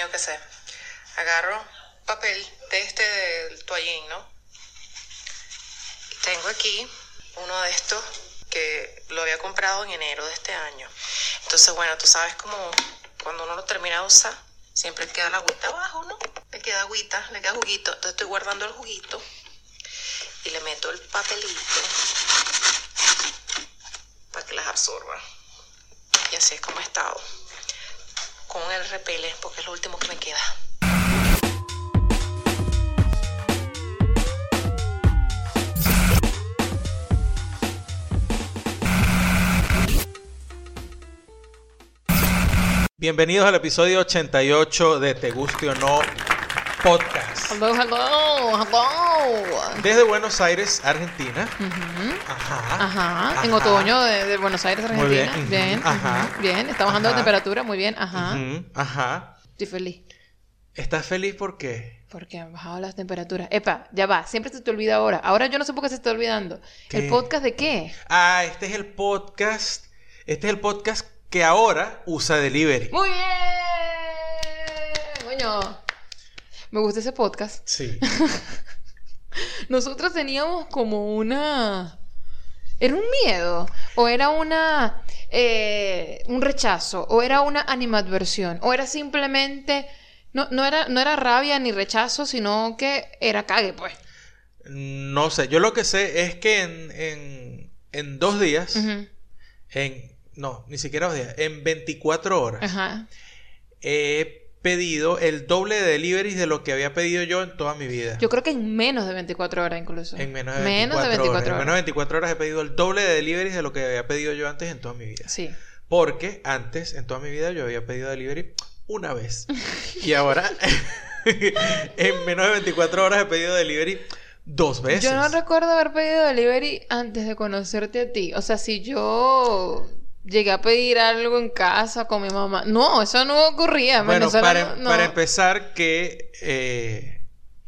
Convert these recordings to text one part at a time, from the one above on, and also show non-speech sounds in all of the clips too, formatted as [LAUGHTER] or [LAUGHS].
tenido que ser. Agarro papel de este del toallín, ¿no? Tengo aquí uno de estos que lo había comprado en enero de este año. Entonces, bueno, tú sabes como cuando uno lo termina de usar, siempre queda la agüita abajo, ¿no? Le queda agüita, le queda juguito. Entonces estoy guardando el juguito y le meto el papelito para que las absorba. Y así es como he estado. Con el repele, porque es lo último que me queda. Bienvenidos al episodio 88 de Te Guste o No Podcast. Hello, hello, hello. Desde Buenos Aires, Argentina. Ajá. Ajá, en otoño de, de Buenos Aires, Muy bien, Argentina. Bien, ajá, bien. Está bajando la temperatura, muy bien. Ajá. Ajá. Estoy feliz. ¿Estás feliz por qué? Porque han bajado las temperaturas. Epa, ya va. Siempre se te olvida ahora. Ahora yo no sé por qué se está olvidando. ¿Qué? ¿El podcast de qué? Ah, este es el podcast. Este es el podcast que ahora usa Delivery. Muy bien. Coño. Me gusta ese podcast. Sí. [LAUGHS] Nosotros teníamos como una... ¿Era un miedo? ¿O era una... eh, un rechazo? ¿O era una animadversión? ¿O era simplemente... No, no, era, no era rabia ni rechazo, sino que era cague, pues. No sé. Yo lo que sé es que en, en, en dos días, en. No, ni siquiera dos días. En 24 horas. Ajá. he pedido el doble de deliveries de lo que había pedido yo en toda mi vida. Yo creo que en menos de 24 horas incluso. en menos de 24, Menos de 24 horas. En menos de horas. 24 horas he pedido el doble de deliveries de lo que había pedido yo antes en toda mi vida. Sí. Porque antes, en toda mi vida, yo había pedido delivery una vez. [LAUGHS] y ahora, [LAUGHS] en menos de 24 horas he pedido delivery dos veces. Yo no recuerdo haber pedido delivery antes de conocerte a ti. O sea, si yo llegué a pedir algo en casa con mi mamá. No, eso no ocurría. En Bueno, Venezuela para, no- para empezar, que eh,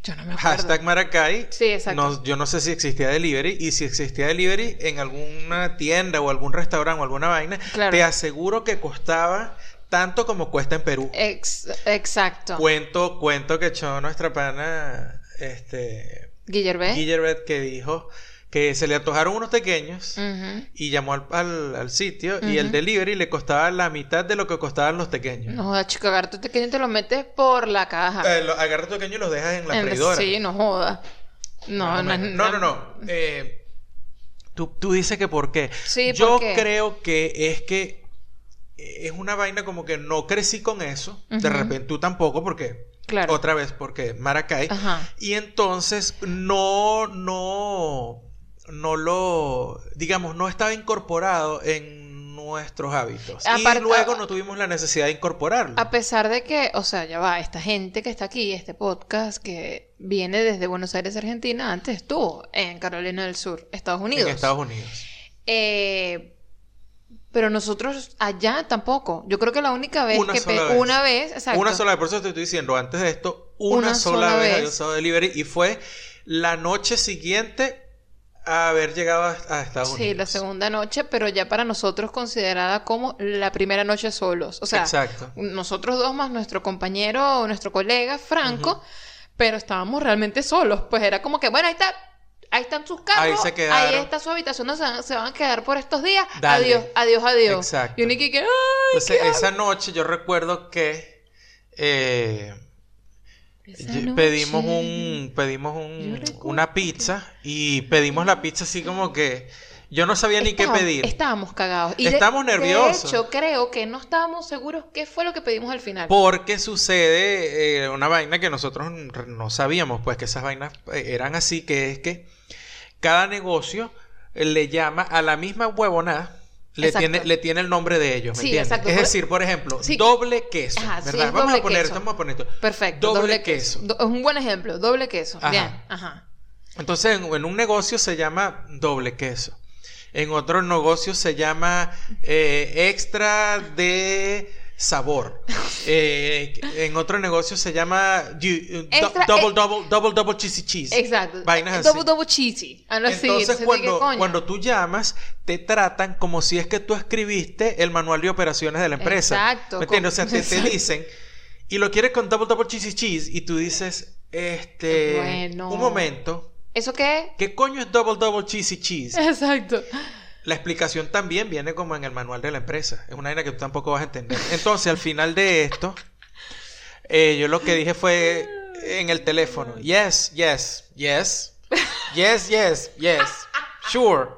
Yo no me acuerdo. hashtag Maracay, Sí, exacto. no- yo no sé si existía delivery y si existía delivery en alguna tienda o algún restaurante o alguna vaina, Claro. te aseguro que costaba tanto como cuesta en Perú. Ex- exacto. Cuento, cuento que echó nuestra pana, este, Guillermo. Guillerbet, que dijo que se le antojaron unos pequeños y llamó al, al- al sitio y el delivery le costaba la mitad de lo que costaban los pequeños. No jodas, chico, agarra tu pequeño y te lo metes por la caja. Eh, lo- agarra tu pequeño y los dejas en la En- freidora. Sí, no joda. No, no, no, no, no. Eh, tú, tú dices que por qué. Sí, Yo ¿por qué? creo que es que es una vaina como que no crecí con eso. De repente tú tampoco, porque. Claro. Otra vez, porque Maracay. Ajá. Y entonces no, no, no lo, digamos, no estaba incorporado en nuestros hábitos. Y luego no tuvimos la necesidad de incorporarlo. A pesar de que, o sea, ya va, esta gente que está aquí, este podcast que viene desde Buenos Aires, Argentina, antes estuvo en Carolina del Sur, Estados Unidos. En Estados Unidos. Eh, pero nosotros allá tampoco. Yo creo que la única vez Una que sola vez. una vez, exacto. Una sola vez, por eso te estoy diciendo, antes de esto, una, Una sola, sola vez había usado delivery y fue la noche siguiente haber llegado a, a Estados Sí, Unidos. la segunda noche, pero ya para nosotros considerada como la primera noche solos. O sea, Exacto. nosotros dos más nuestro compañero, nuestro colega Franco, pero estábamos realmente solos. Pues era como que, bueno, ahí está, ahí están sus carros, Ahí se quedaron. ahí está su habitación, no se, van- se van a quedar por estos días. Dale. Adiós, adiós, adiós. Exacto. Y uno que, Entonces, ¿qué esa noche yo recuerdo que eh. Pedimos un pedimos un, una pizza y pedimos la pizza así como que yo no sabía ni qué pedir. Estábamos cagados. Y de- Estábamos nerviosos. De hecho, creo que no estábamos seguros qué fue lo que pedimos al final. Porque sucede eh, una vaina que nosotros no sabíamos, pues que esas vainas eh, eran así, que es que cada negocio eh, le llama a la misma huevonada, le Exacto. tiene, le tiene el nombre de ellos, ¿me Sí, entiendes? exacto. Es decir, por ejemplo, Sí. doble queso, vamos a poner, queso. vamos a poner esto. Perfecto. Doble, queso. Es un buen ejemplo. Doble queso. Ajá. Bien. Ajá. Entonces, en, en un negocio se llama doble queso. En otro negocio se llama eh, extra de sabor. Eh, en otro negocio se llama you- do- Extra- double, eh, double, double, double cheesy cheese. Exacto. Vainas así. Double, double cheesy. Así. Entonces, ¿qué cuando, cuando tú llamas, te tratan como si es que tú escribiste el manual de operaciones de la empresa. Exacto, ¿Me entiendes? O sea, te, te dicen. y lo quieres con double double cheesy cheese y tú dices, este, Bueno. un momento, ¿Eso qué? ¿qué coño es double double cheesy cheese? [LAUGHS] Exacto. La explicación también viene como en el manual de la empresa. Es una vaina que tú tampoco vas a entender. Entonces, al final de esto, eh, yo lo que dije fue en el teléfono, yes, yes, yes, yes, yes, yes, sure.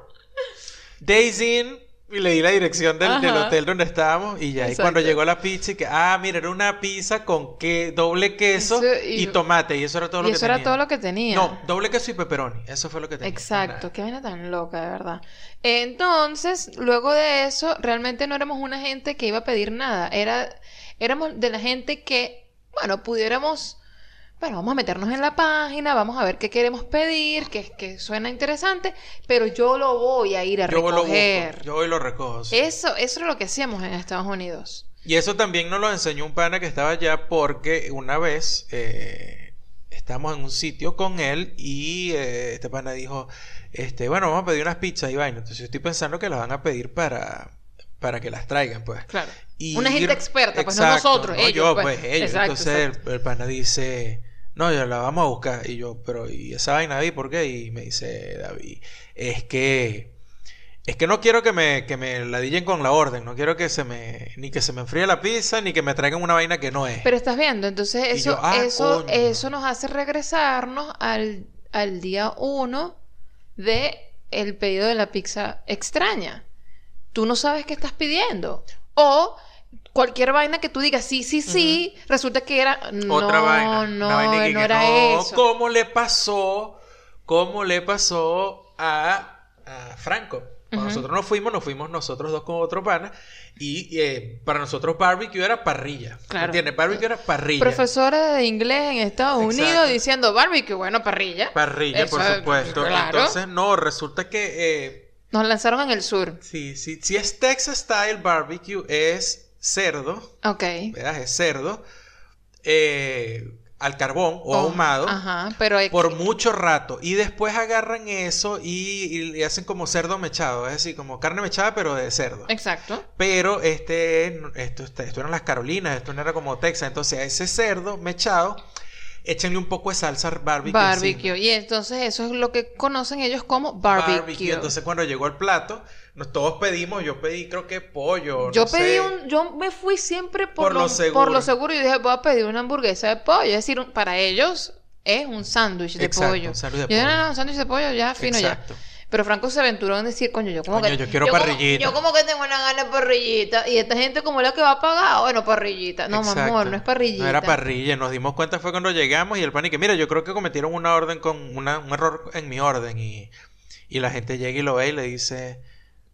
Days in, y le di la dirección del, hotel donde estábamos y ya. Y cuando llegó la pizza, y que, ah, mira, era una pizza con que, doble queso Eso, y, y- tomate. Y eso era todo Y lo que eso tenía. era todo lo que tenía. No, doble queso y pepperoni. Eso fue lo que tenía. Exacto, qué vaina tan loca, de verdad. Entonces, luego de eso, realmente no éramos una gente que iba a pedir nada. Era, éramos de la gente que, bueno, pudiéramos, bueno, vamos a meternos en la página, vamos a ver qué queremos pedir, que, que suena interesante, pero yo lo voy a ir a Yo lo recoger. busco, yo voy y lo recojo. sí. Eso, eso es lo que hacíamos en Estados Unidos. Y eso también nos lo enseñó un pana que estaba allá porque una vez eh, estamos en un sitio con él y eh, este pana dijo, este, bueno, vamos a pedir unas pizzas y vaina. Entonces yo estoy pensando que las van a pedir para, para que las traigan, pues. Claro. Y Una gente experta, pues, no nosotros, ellos, yo, pues. pues, ellos. Exacto, Entonces el- exacto. El, pana dice, no, yo la vamos a buscar. Y yo, pero, ¿y esa vaina, David, por qué? Y me dice, David, es que... Es que no quiero que me, que me ladillen con la orden, no quiero que se me, ni que se me enfríe la pizza, ni que me traigan una vaina que no es. Pero estás viendo, entonces eso, yo, ah, eso, coño. eso nos hace regresarnos al, al día uno de el pedido de la pizza extraña. Tú no sabes qué estás pidiendo. O cualquier vaina que tú digas sí, sí, sí, resulta que era Otra no, vaina. no, vaina que- no que era no, eso. ¿Cómo le pasó? ¿Cómo le pasó a, a Franco? Cuando nosotros nos fuimos, nos fuimos nosotros dos con otro pana. Y eh, para nosotros barbecue era parrilla. Claro. ¿Entiendes? Barbecue era parrilla. Profesora de inglés en Estados Exacto. Unidos diciendo barbecue, bueno, parrilla. Parrilla, por supuesto. claro. Entonces, no, resulta que eh, Nos lanzaron en el sur. sí, sí, si es Texas Style Barbecue, es cerdo, Ok. ¿verdad? Es cerdo eh, al carbón o Oh, ahumado. Ajá, pero hay- por mucho rato y después agarran eso y, y hacen como cerdo mechado, es decir, como carne mechada pero de cerdo. Exacto. Pero este, esto, esto, esto eran las Carolinas, esto no era como Texas, entonces a ese cerdo mechado, échenle un poco de salsa barbecue. Barbecue. encima. Y entonces eso es lo que conocen ellos como barbecue. Entonces cuando llegó el plato, nos todos pedimos, yo pedí creo que pollo. yo no pedí sé. un, yo me fui siempre por, Por lo lo, seguro. por lo seguro y dije, voy a pedir una hamburguesa de pollo. Es decir, para ellos es un sándwich de Exacto, pollo. un sándwich de yo pollo. no, no, un sándwich de pollo ya fino Exacto. ya. Pero Franco se aventuró en decir, coño, yo como Coño, que yo quiero como- parrillita. yo como que tengo una gana de parrillita y esta gente como la que va a pagar, bueno, parrillita. No, mi amor, no es parrillita. No era parrilla. Nos dimos cuenta fue cuando llegamos y el pan y que, mira, yo creo que cometieron una orden con una- un error en mi orden. Y, y la gente llega y lo ve y le dice,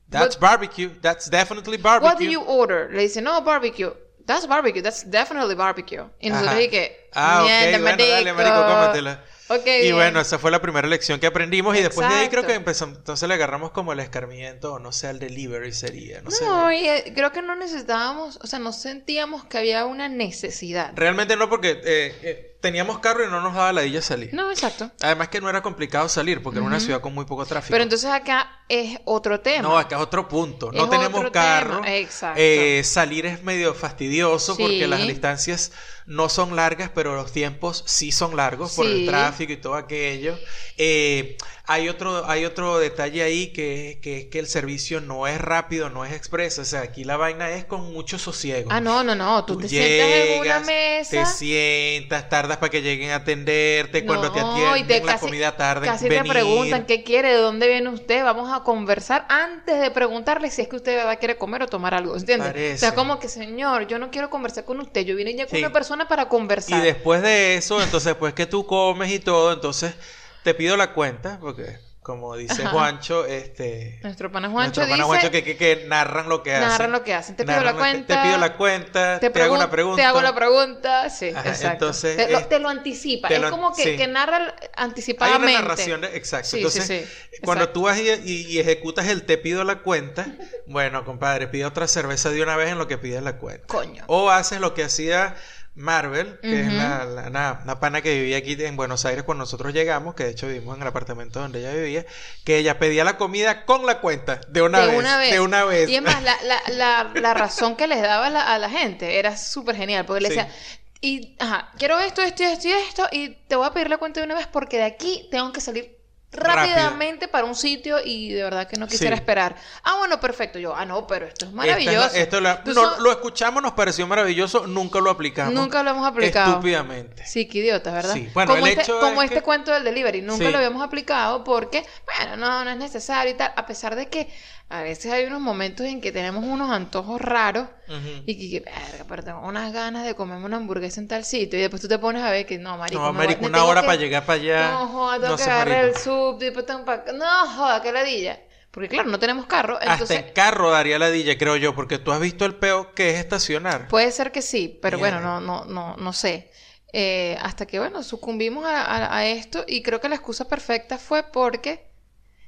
That's barbecue. That's definitely barbecue. What do you order? Le dice, no, barbecue. That's barbecue. That's definitely barbecue. Y nosotros dije, Ah, ok, bueno, dale, marico, cómetela. Y bien. bueno, esa fue la primera lección que aprendimos. Y después de ahí creo que empezamos. Entonces le agarramos como el escarmiento, o no sé, al delivery sería. No, sé. No, y eh, creo que no necesitábamos, o sea, no sentíamos que había una necesidad. Realmente no, porque eh, eh, teníamos carro y no nos daba la dilla salir. No, exacto. Además que no era complicado salir, porque era una ciudad con muy poco tráfico. Pero entonces acá es otro tema. No, acá es otro punto. No Es tenemos carro. exacto. Eh, salir es medio fastidioso Sí. porque las distancias no son largas, pero los tiempos sí son largos por el tráfico y todo aquello. Eh, hay otro, hay otro detalle ahí que, que es que el servicio no es rápido, no es expreso. O sea, aquí la vaina es con mucho sosiego. Ah, no, no, no. Tú, Tú te sientas en una mesa. Te sientas, tardas para que lleguen a atenderte. Cuando te atienden, y te la casi- comida tarda en Casi venir. te preguntan qué quiere, de dónde viene usted. Vamos a conversar antes de preguntarle si es que usted va a querer comer o tomar algo. ¿Entiendes? O sea, como que, señor, yo no quiero conversar con usted. Yo vine ya con Sí. una persona para Y conversar. después de eso, entonces después que tú comes y todo, entonces te pido la cuenta, porque como dice Ajá. Juancho, este... Nuestro pana Juancho nuestro pana dice... Juancho que, que, que narran lo que hacen. Narran lo que hacen. Te pido la cuenta. Te pido la cuenta, te, hago una pregunta. Te hago la pregunta. Sí, Ajá, exacto. entonces, te, lo, es- te lo anticipa. es como que, sí. que narra Hay anticipadamente. una narración. Exacto. Sí, entonces, sí, cuando tú vas y, y- y ejecutas el te pido la cuenta, [LAUGHS] bueno, compadre, pide otra cerveza de una vez en lo que pides la cuenta. Coño. O haces lo que hacía Marvel, que es la, pana que vivía aquí en Buenos Aires cuando nosotros llegamos, que de hecho vivimos en el apartamento donde ella vivía, que ella pedía la comida con la cuenta, de una, de vez, una vez. De una vez. Y es más, la, la, la, la [LAUGHS] razón que les daba a la, a la gente era súper genial, porque le Sí. decía, Y, ajá, quiero esto, esto, esto y esto, y te voy a pedir la cuenta de una vez porque de aquí tengo que salir rápidamente para un sitio y de verdad que no quisiera Sí. esperar. Ah, bueno, perfecto. Yo, ah, no, pero esto es maravilloso. Esta esto la- no, so- lo escuchamos, nos pareció maravilloso, nunca lo aplicamos. Nunca lo hemos aplicado. Estúpidamente. Sí, qué idiota, ¿verdad? Sí, bueno, como el este, hecho como es este que- cuento del delivery, nunca Sí. lo habíamos aplicado porque, bueno, no, no es necesario y tal, a pesar de que a veces hay unos momentos en que tenemos unos antojos raros Ujú. y que, verga, pero tengo unas ganas de comerme una hamburguesa en tal sitio y después tú te pones a ver que no, marico, No, marico, una hora que- para llegar para allá. No, tengo No que agarrar después tengo pa- No, joda, qué ladilla. Porque claro, no tenemos carro, entonces... Hasta en carro daría la dilla, creo yo, porque tú has visto el peo que es estacionar. Puede ser que sí, pero bueno, no, no, no, no sé. Eh, hasta que, bueno, sucumbimos a, a- a esto y creo que la excusa perfecta fue porque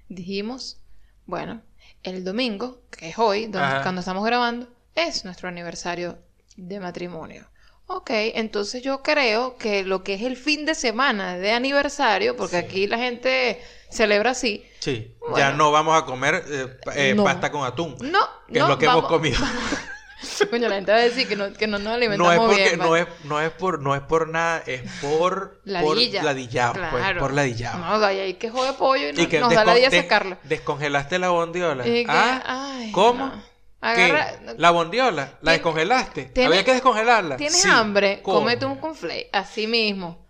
dijimos, bueno, el domingo, que es hoy, donde- cuando estamos grabando, es nuestro aniversario de matrimonio. Ok, entonces yo creo que lo que es el fin de semana de aniversario, porque Sí. aquí la gente celebra así, Sí, Bueno. ya no vamos a comer eh, eh, No. pasta con atún, no, que no, es lo que vamos- hemos comido. [LAUGHS] Coño, la gente va a decir que no, que no nos No alimentamos es porque bien. no es, no es por no es por nada, es por Ladilla. por ladillado, pues, Claro. por ladillado. No, de ahí que jode pollo y, no- y que nos da la descon- día des- sacarlo. descongelaste la bondiola. Y que- ah, ay, ¿cómo? no. Agarra- ¿Qué? La bondiola, la descongelaste. Había que descongelarla. ¿Tienes Sí. hambre? ¿Cómo? Cómete un conflate, así mismo.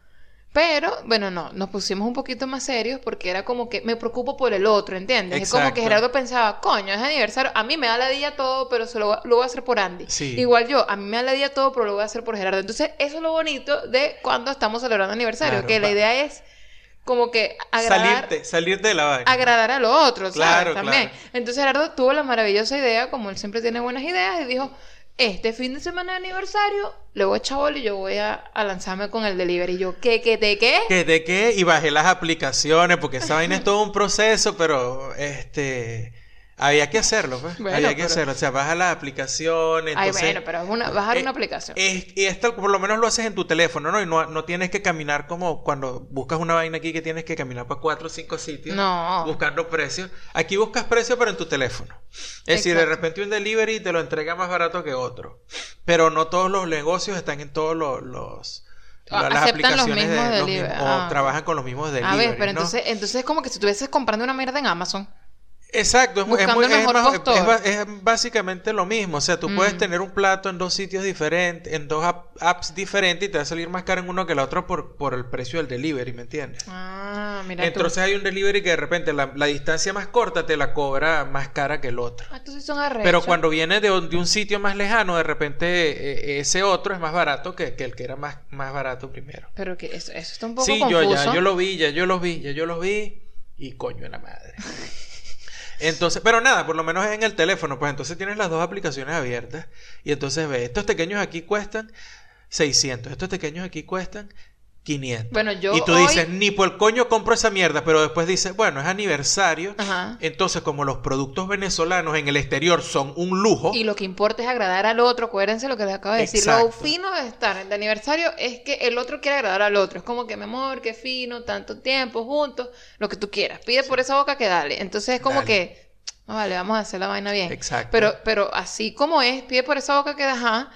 Pero, bueno, no, nos pusimos un poquito más serios porque era como que me preocupo por el otro, ¿entiendes? Es como que. Gerardo pensaba, coño, es aniversario, a mí me da la día todo, pero se lo, lo voy a hacer por Andy. Sí. Igual yo, a mí me da la día todo, pero lo voy a hacer por Gerardo. Entonces, eso es lo bonito de cuando estamos celebrando aniversario, Claro, que la idea es como que agradar, Salirte, salirte de la vaina. agradar a lo otro, ¿sabes? Claro, También. claro. Entonces Gerardo tuvo la maravillosa idea, como él siempre tiene buenas ideas, y dijo, este fin de semana de aniversario, le voy a echar bola y yo voy a, a lanzarme con el delivery. Y yo, ¿qué, qué, de qué? ¿Qué, ¿De qué? Y bajé las aplicaciones, porque esa vaina es todo un proceso, pero este había que hacerlo, pues. Bueno, había que pero- hacerlo. O sea, baja las aplicaciones. Ay, entonces, bueno, pero es una, bajar eh, una aplicación. es- y esto por lo menos lo haces en tu teléfono, ¿no? Y no, no tienes que caminar como cuando buscas una vaina aquí que tienes que caminar para cuatro o cinco sitios No. buscando precios. Aquí buscas precios, pero en tu teléfono. Es decir, de repente un delivery te lo entrega más barato que otro. Pero no todos los negocios están en todos los... los Ah, las aceptan los aplicaciones mismos de los delivery. mismos- Ah. o trabajan con los mismos a delivery. ver, pero ¿no? entonces, entonces es como que si estuvieses comprando una mierda en Amazon. Exacto, es, muy- es muy- el es más- es básicamente lo mismo. O sea, tú puedes Mm. tener un plato en dos sitios diferentes, en dos app- apps diferentes y te va a salir más caro en uno que en la otra por, por el precio del delivery, ¿me entiendes? Ah, mira tú. Entonces hay un delivery que de repente la, la distancia más corta te la cobra más cara que el otro. Ah, sí son arrechos. Pero cuando viene de, un- de un sitio más lejano, de repente eh, ese otro es más barato que, que el que era más, más barato primero. Pero que eso, eso está un poco Sí, confuso. yo ya, yo lo vi, ya yo los vi, ya yo los vi y coño en la madre. [LAUGHS] Entonces, pero nada, por lo menos en el teléfono, pues entonces tienes las dos aplicaciones abiertas y entonces ves, estos pequeños aquí cuestan 600, estos pequeños aquí cuestan 500. Bueno, yo y tú hoy- dices, ni por el coño compro esa mierda, pero después dices, bueno, es aniversario, Ajá. entonces como los productos venezolanos en el exterior son un lujo, Y lo que importa es agradar al otro. Acuérdense lo que les acabo de decir. Lo fino de estar de aniversario es que el otro quiere agradar al otro. Es como que, mi amor, qué fino, tanto tiempo juntos, lo que tú quieras. Pide por esa boca que dale. Entonces es como Dale. que, no vale, vamos a hacer la vaina bien. Exacto. Pero, pero así como es, pide por esa boca que da, ajá,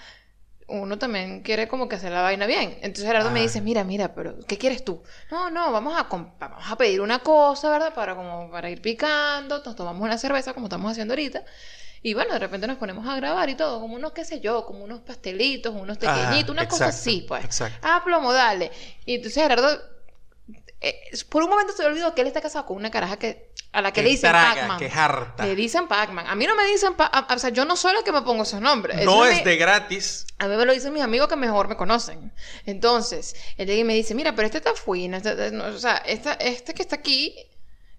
uno también quiere como que hacer la vaina bien. Entonces Gerardo me Ah. dice, mira, mira, pero ¿qué quieres tú? No, no, vamos a, vamos a pedir una cosa, ¿verdad? Para como para ir picando, nos tomamos una cerveza como estamos haciendo ahorita. Y bueno, de repente nos ponemos a grabar y todo, como unos, qué sé yo, como unos pastelitos, unos pequeñitos, una cosa así, pues. exacto. Ah, plomo, dale. Y entonces Gerardo, eh, por un momento se le olvidó que él está casado con una caraja que, a la que le dicen Pac-Man. que es harta. Le dicen Pac-Man. A mí no me dicen Pac-Man. O sea, yo no soy la que me pongo esos nombres. No Eso es me- de gratis. A mí me lo dicen mis amigos que mejor me conocen. Entonces, él llega y me dice, mira, pero este está fino. este- este- no, o sea, esta- este que está aquí,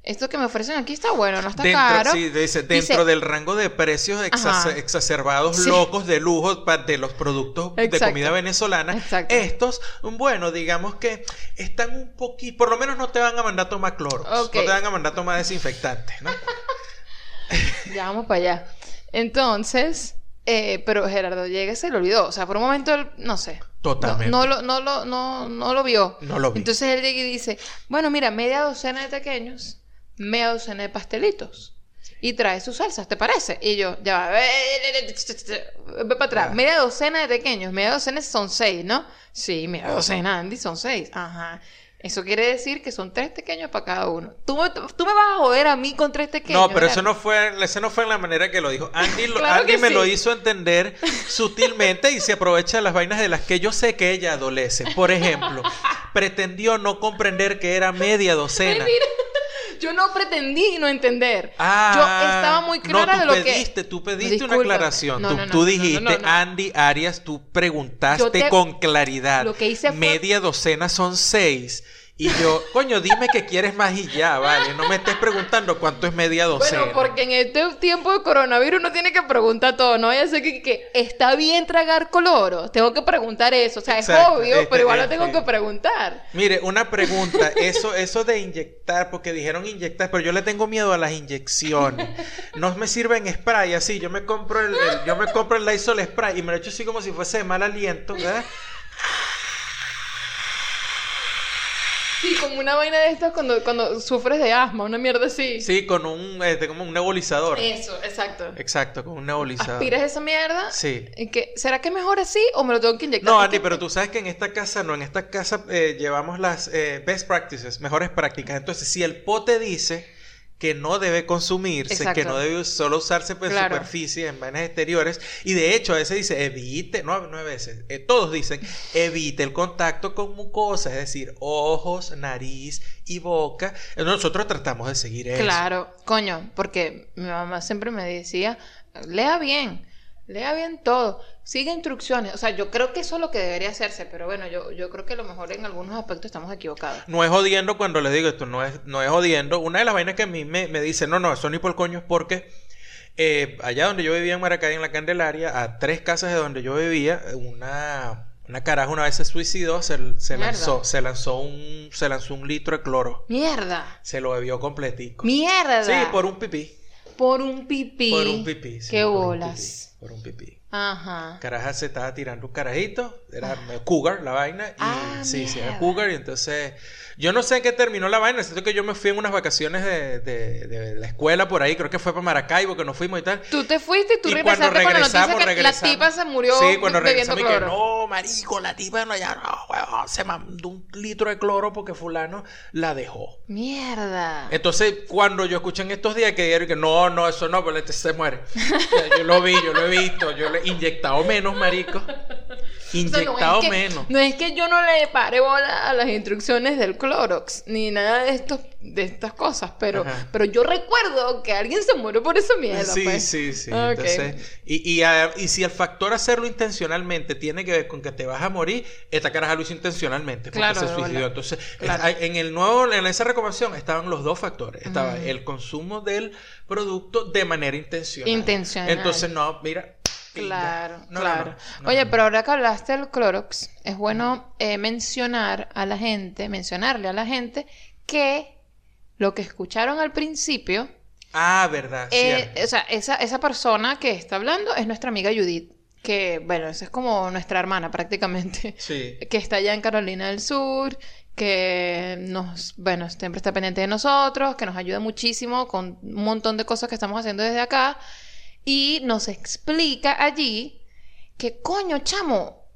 esto que me ofrecen aquí está bueno, no está dentro, caro. sí, dice, dentro Dice- del rango de precios Ajá. exacerbados, Sí. locos de lujo de los productos de comida venezolana, Exacto. estos, bueno, digamos que están un poquito, por lo menos no te van a mandar a tomar cloro, no te van a mandar a tomar desinfectantes, ¿no? [LAUGHS] Ya vamos para allá. Entonces, eh, pero Gerardo llega se le olvidó. O sea, por un momento él, no sé. Totalmente. No, no, lo, no, lo, no, no lo vio. No lo vi. Entonces él llega y dice, bueno, mira, media docena de pequeños, media docena de pastelitos. y trae sus salsas, ¿te parece? Y yo, ya va, ve para atrás, media docena de pequeños, media docena son seis, ¿no? Sí, media docena, Andy, son seis, ajá. Eso quiere decir que son tres pequeños para cada uno. ¿Tú me, tú me vas a joder a mí con tres pequeños. No, pero eso no fue, eso no fue en la manera que lo dijo. [LAUGHS] Andy, lo- Claro Andy me sí. lo hizo entender sutilmente y se aprovecha de las vainas de las que yo sé que ella adolece. Por ejemplo, [LAUGHS] pretendió no comprender que era media docena. Yo no pretendí no entender. Ah, yo estaba muy clara no, de tú lo pediste, que. Tú pediste una aclaración. No, tú no, no, tú dijiste. Andy Arias, tú preguntaste te- con claridad. Lo que hice fue- Media docena son seis. Y yo, coño, dime que quieres más y ya, vale. No me estés preguntando cuánto es media docena. Bueno, porque en este tiempo de coronavirus uno tiene que preguntar todo, ¿no? Ya sé que, que está bien tragar cloro. Tengo que preguntar eso. O sea, es Exacto, obvio, este- pero igual lo este- tengo que preguntar. Mire, una pregunta, [LAUGHS] eso, eso de inyectar, porque dijeron inyectar, pero yo le tengo miedo a las inyecciones. No me sirve en spray así, yo me compro el, el- yo me compro el Lysol spray y me lo echo así como si fuese de mal aliento, ¿verdad? Sí, como una vaina de estas cuando, cuando sufres de asma, una mierda así. Sí, con un, este, como un nebulizador. Eso, exacto. Exacto, con un nebulizador. Aspiras esa mierda. Sí. ¿Y que, ¿Será que mejor así o me lo tengo que inyectar? No, Andy, pero tú sabes que en esta casa, no, en esta casa eh, llevamos las eh, best practices, mejores prácticas. Entonces, si el pote dice que no debe consumirse, que no debe solo usarse en Claro. superficie, en vainas exteriores, y de hecho a veces dice evite, no, no a veces, eh, todos dicen evite el contacto con mucosas, es decir, ojos, nariz y boca. Nosotros tratamos de seguir eso. Claro, coño, porque mi mamá siempre me decía, lea bien, lea bien todo, sigue instrucciones. O sea, yo creo que eso es lo que debería hacerse, pero bueno, yo, yo creo que a lo mejor en algunos aspectos estamos equivocados. No es jodiendo cuando le digo esto, no es, no es jodiendo. Una de las vainas que a mí me, me dice, no, no, eso ni por coño es porque eh, allá donde yo vivía en Maracay, en la Candelaria, a tres casas de donde yo vivía, una, una caraja una vez se suicidó, se, se lanzó, se lanzó un, se lanzó un litro de cloro. Mierda, Se lo bebió completico. mierda. Sí, por un pipí. Por un pipí. Por un pipí. sí, Qué bolas. Por un pipí. Ajá. Caraja se estaba tirando un carajito, era cougar la vaina, y Ah, sí, sí, era cougar, y entonces yo no sé en qué terminó la vaina, siento que yo me fui en unas vacaciones de, de- de la escuela por ahí, creo que fue para Maracaibo que nos fuimos y tal. Tú te fuiste y tú y regresaste cuando con la noticia regresamos, que regresamos. la tipa se murió Sí, cuando regresamos y que no, marico, la tipa no, ya no, se mandó un litro de cloro porque fulano la dejó. Mierda. Entonces, cuando yo escuché en estos días que dijeron que no, no, eso no, pero este se muere. O sea, yo lo vi, yo lo he visto, yo le he inyectado menos, marico. [LAUGHS] O sea, Inyectado no es que, menos. No es que yo no le pare bola a las instrucciones del Clorox, ni nada de estos, de estas cosas, pero, Ajá. pero yo recuerdo que alguien se murió por esa mierda. Sí, pues. sí, sí. Entonces, y, y, y si el factor hacerlo intencionalmente tiene que ver con que te vas a morir, esta caraja lo hizo intencionalmente porque Claro, se suicidó. Entonces, Claro. es- en el nuevo, en esa recomendación estaban los dos factores. Estaba Mm. el consumo del producto de manera intencional. Intencional. Entonces, no, mira. Claro, No, claro. no, no, Oye, pero ahora que hablaste del Clorox, es bueno eh, mencionar a la gente, mencionarle a la gente que lo que escucharon al principio, Ah, verdad. eh, o sea, esa, esa persona que está hablando es nuestra amiga Judith, que, bueno, esa es como nuestra hermana [LAUGHS] prácticamente, Sí. que está allá en Carolina del Sur, que nos, bueno, siempre está pendiente de nosotros, que nos ayuda muchísimo con un montón de cosas que estamos haciendo desde acá, y nos explica allí que, coño, chamo,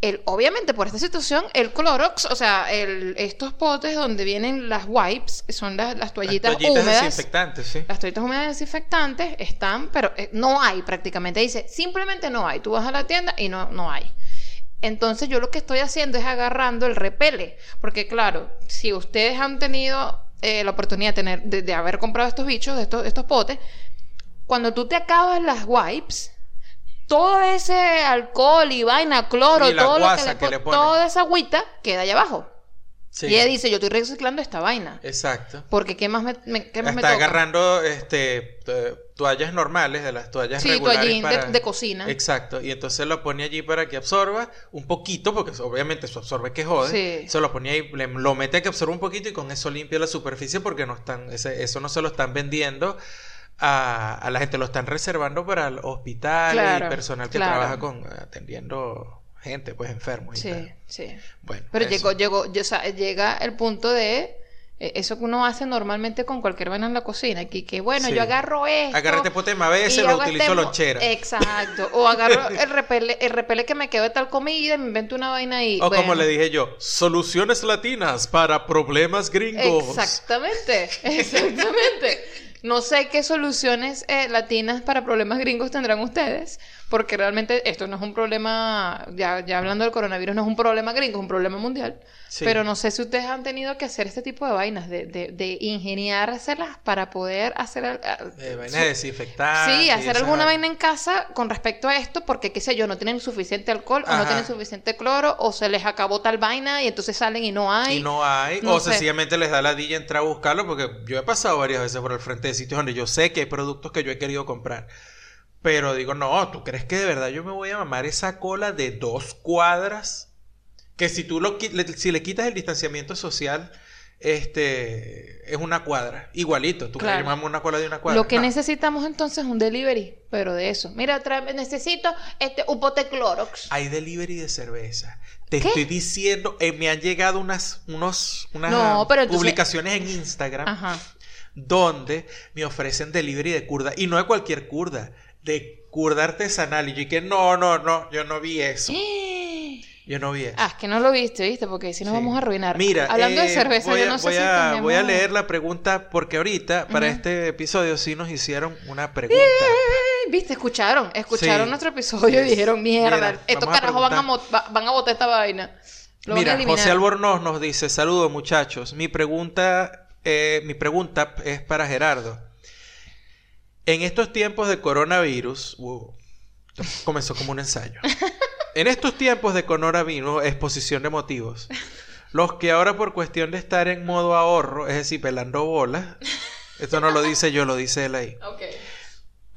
el, obviamente por esta situación, el Clorox, o sea, el, estos potes donde vienen las wipes, que son las, las toallitas, Las toallitas húmedas, desinfectantes, sí. las toallitas húmedas desinfectantes están, pero eh, no hay prácticamente. Dice, simplemente no hay. Tú vas a la tienda y no, no hay. Entonces yo lo que estoy haciendo es agarrando el repele. Porque claro, si ustedes han tenido eh, la oportunidad de, tener, de, de haber comprado estos bichos, de estos, estos potes, cuando tú te acabas las wipes, todo ese alcohol y vaina, cloro, Y todo lo que le, que le toda esa agüita queda allá abajo. Sí. Y ella dice, yo estoy reciclando esta vaina. Exacto. Porque ¿qué más me, me- qué más me Está toca? agarrando este to- toallas normales de las toallas Sí, regulares toallín de- para- de cocina. Exacto, y entonces lo pone allí para que absorba un poquito, porque obviamente eso absorbe que jode. Sí. Se lo pone ahí, lo mete a que absorba un poquito y con eso limpia la superficie porque no están ese- eso no se lo están vendiendo a, a la gente, lo están reservando para el hospital Claro, y personal que claro. trabaja con atendiendo gente pues enfermos y Sí, tal. sí. Bueno, Pero eso. llegó, llegó, yo- o sea, llega el punto de eh, eso que uno hace normalmente con cualquier vaina en la cocina, que, que bueno, Sí. yo agarro esto. Agarré este pote de mabece, lo utilizo este mo- lonchera. Exacto. O agarro el [LAUGHS] repele, el repele que me quedó de tal comida y me invento una vaina ahí. O como le dije yo, soluciones latinas para problemas gringos. Exactamente, [LAUGHS] exactamente. No sé qué soluciones eh, latinas para problemas gringos tendrán ustedes, porque realmente esto no es un problema, ya, ya hablando del coronavirus, no es un problema gringo, es un problema mundial. Sí. Pero no sé si ustedes han tenido que hacer este tipo de vainas, de, de, de ingeniárselas para poder hacer... Eh, vaina su- de desinfectar. Sí, hacer esa alguna vaina en casa con respecto a esto, porque qué sé yo, no tienen suficiente alcohol, o no tienen suficiente cloro, o se les acabó tal vaina y entonces salen y no hay. Y no hay. no o sé. sencillamente les da la dilla entrar a buscarlo porque yo he pasado varias veces por el frente de sitios donde yo sé que hay productos que yo he querido comprar. Pero digo, no, ¿tú crees que de verdad yo me voy a mamar esa cola de dos cuadras? Que si tú lo, si le quitas el distanciamiento social, este, es una cuadra. Igualito. ¿Tú que Claro. mamo una cola de una cuadra? Lo que No. necesitamos entonces es un delivery, pero de eso. Mira, necesito este un pote Clorox. Hay delivery de cerveza. Te ¿Qué? estoy diciendo, eh, me han llegado unas, unos, unas No, pero entonces- publicaciones en Instagram Ajá. donde me ofrecen delivery de curda. Y no de cualquier curda, de curda artesanal. Y yo que no, no, no, yo no vi eso. [GASPS] Yo no vi eso. Ah, es que no lo viste, ¿viste? Porque si nos Sí. vamos a arruinar. Mira, hablando de eh, cerveza, voy yo no sé voy si a, tenemos... voy a leer la pregunta porque ahorita, para este episodio, sí nos hicieron una [LAUGHS] pregunta. ¿Viste? Escucharon, escucharon Sí. nuestro episodio y dijeron, mierda, Mira, estos carajos van a, van a botar esta vaina. Lo Mira. José Albornoz nos dice, saludos muchachos. Mi pregunta, eh, mi pregunta es para Gerardo. En estos tiempos de coronavirus, comenzó como un ensayo. En estos tiempos de coronavirus, exposición de motivos. Los que ahora por cuestión de estar en modo ahorro, es decir, pelando bolas, esto no lo dice yo, lo dice él ahí. Ok.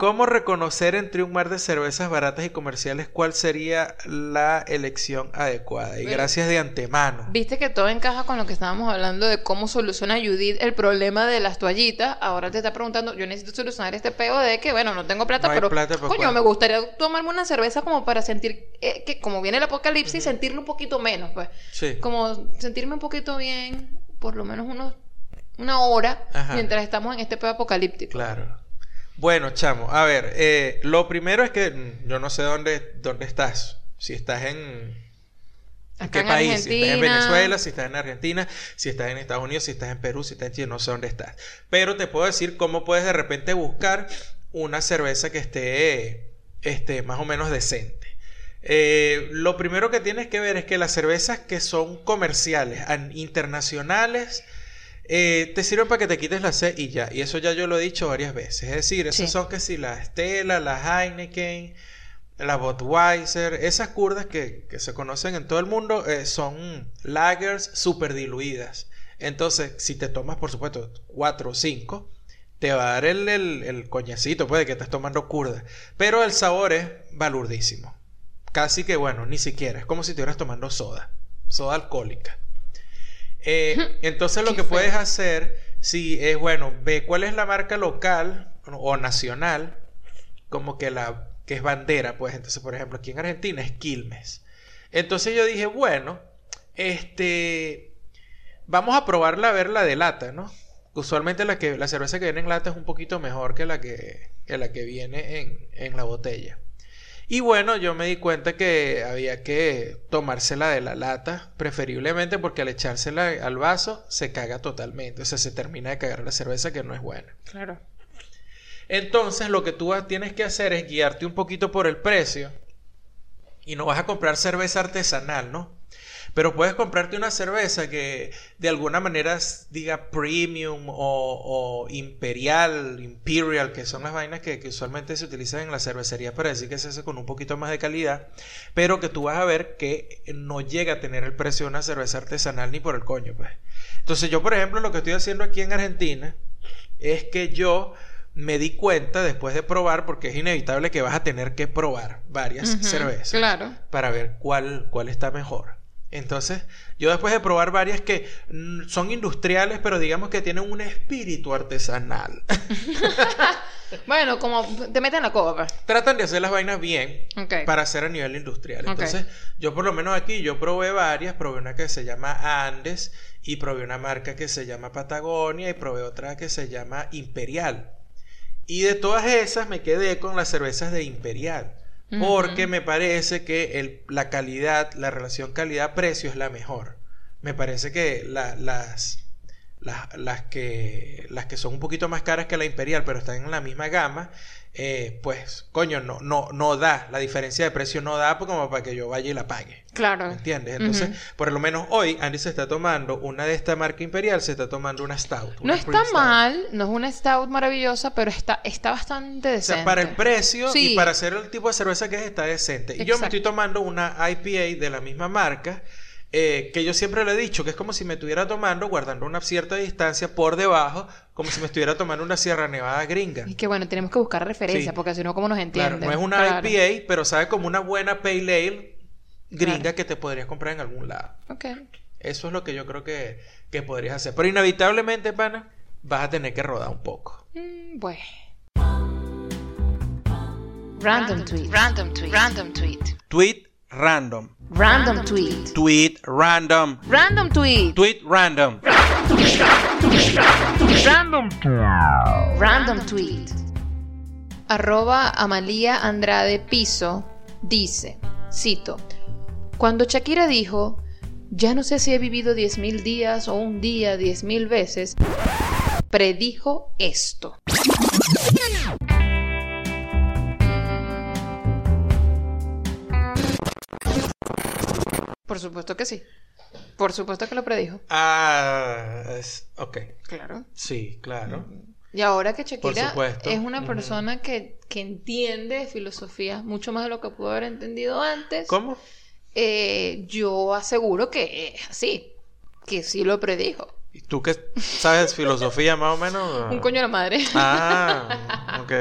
¿Cómo reconocer entre un mar de cervezas baratas y comerciales cuál sería la elección adecuada? Y gracias de antemano. Viste que todo encaja con lo que estábamos hablando de cómo soluciona Judith el problema de las toallitas. Ahora te está preguntando, yo necesito solucionar este peo de que, bueno, no tengo plata, No pero plata, pues, coño, ¿cuál? me gustaría tomarme una cerveza como para sentir eh, que como viene el apocalipsis, sentirlo un poquito menos, pues. Sí. Como sentirme un poquito bien, por lo menos unos, una hora, Ajá. mientras estamos en este peo apocalíptico. Claro. Bueno, chamo, a ver, eh, lo primero es que mm, yo no sé dónde, dónde estás. Si estás en, ¿en qué en país, si estás en. Venezuela, si estás en Argentina, si estás en Estados Unidos, si estás en Perú, si estás en Chile, no sé dónde estás. Pero te puedo decir cómo puedes de repente buscar una cerveza que esté, este, más o menos decente. Eh, lo primero que tienes que ver es que las cervezas que son comerciales, internacionales, eh, te sirven para que te quites la sed y ya. Y eso ya yo lo he dicho varias veces. Es decir, esas Sí. son que si la Stella, la Heineken, la Budweiser, esas curdas que, que se conocen en todo el mundo eh, son lagers super diluidas. Entonces, si te tomas, por supuesto, cuatro o cinco, te va a dar el, el, el coñacito, puede que estés tomando curda. Pero el sabor es balurdísimo. Casi que, bueno, ni siquiera. Es como si estuvieras tomando soda. Soda alcohólica. Eh, entonces lo que puedes hacer, si es bueno, ve cuál es la marca local o nacional, como que la que es bandera, pues entonces por ejemplo aquí en Argentina es Quilmes. Entonces yo dije, bueno, este, vamos a probarla a ver la de lata, ¿no? Usualmente la que la cerveza que viene en lata es un poquito mejor que la que, que la que viene en, en la botella. Y bueno, yo me di cuenta que había que tomársela de la lata, preferiblemente porque al echársela al vaso se caga totalmente. O sea, se termina de cagar la cerveza que no es buena. Claro. Entonces, lo que tú tienes que hacer es guiarte un poquito por el precio. Y no vas a comprar cerveza artesanal, ¿no? Pero puedes comprarte una cerveza que de alguna manera diga premium o, o imperial, imperial, que son las vainas que, que usualmente se utilizan en la cervecería para decir que se hace con un poquito más de calidad, pero que tú vas a ver que no llega a tener el precio de una cerveza artesanal ni por el coño, pues. Entonces yo, por ejemplo, lo que estoy haciendo aquí en Argentina es que yo me di cuenta después de probar, porque es inevitable que vas a tener que probar varias cervezas Claro. para ver cuál, cuál está mejor. Entonces, yo después de probar varias que son industriales, pero digamos que tienen un espíritu artesanal. [LAUGHS] Bueno, como te meten en la copa. pues. Tratan de hacer las vainas bien para hacer a nivel industrial. Entonces, yo por lo menos aquí, yo probé varias, probé una que se llama Andes y probé una marca que se llama Patagonia y probé otra que se llama Imperial. Y de todas esas me quedé con las cervezas de Imperial. Porque me parece que el- la calidad, la relación calidad-precio es la mejor. Me parece que la- las, las, las que, las que son un poquito más caras que la Imperial, pero están en la misma gama, eh, pues, coño, no, no, no da. La diferencia de precio no da pues, como para que yo vaya y la pague. Claro. ¿Me entiendes? Entonces, por lo menos hoy, Andy se está tomando una de esta marca Imperial, se está tomando una Stout. No está Stout. mal, no es una stout maravillosa, pero está, está bastante O decente. sea, para el precio Sí. y para hacer el tipo de cerveza que es, está decente. Y yo me estoy tomando una IPA de la misma marca, eh, que yo siempre le he dicho que es como si me estuviera tomando, guardando una cierta distancia por debajo, como si me estuviera tomando una Sierra Nevada gringa. Y que bueno, tenemos que buscar referencia, Sí. porque si no, ¿cómo nos entienden? Claro, no es una Claro. IPA, pero sabe como una buena pale ale gringa que te podrías comprar en algún lado. Ok. Eso es lo que yo creo que, que podrías hacer. Pero inevitablemente, pana, vas a tener que rodar un poco. Mm, bueno. Random tweet. Random tweet. Random tweet. Tweet random. Random tweet. Tweet random. Random tweet. Tweet random. Random. Random tweet. Arroba Amalia Andrade Piso dice, cito, cuando Shakira dijo, ya no sé si he vivido 10.000 días o un día 10.000 veces, predijo esto. Por supuesto que sí. Por supuesto que lo predijo. Ah, es- ok. Claro. Sí, claro. Y ahora que Shakira es una persona que, que entiende filosofía mucho más de lo que pudo haber entendido antes, ¿Cómo? eh, yo aseguro que es así, que sí lo predijo. ¿Y tú qué sabes filosofía más o menos? Un coño de la madre. Ah, [LAUGHS] ok.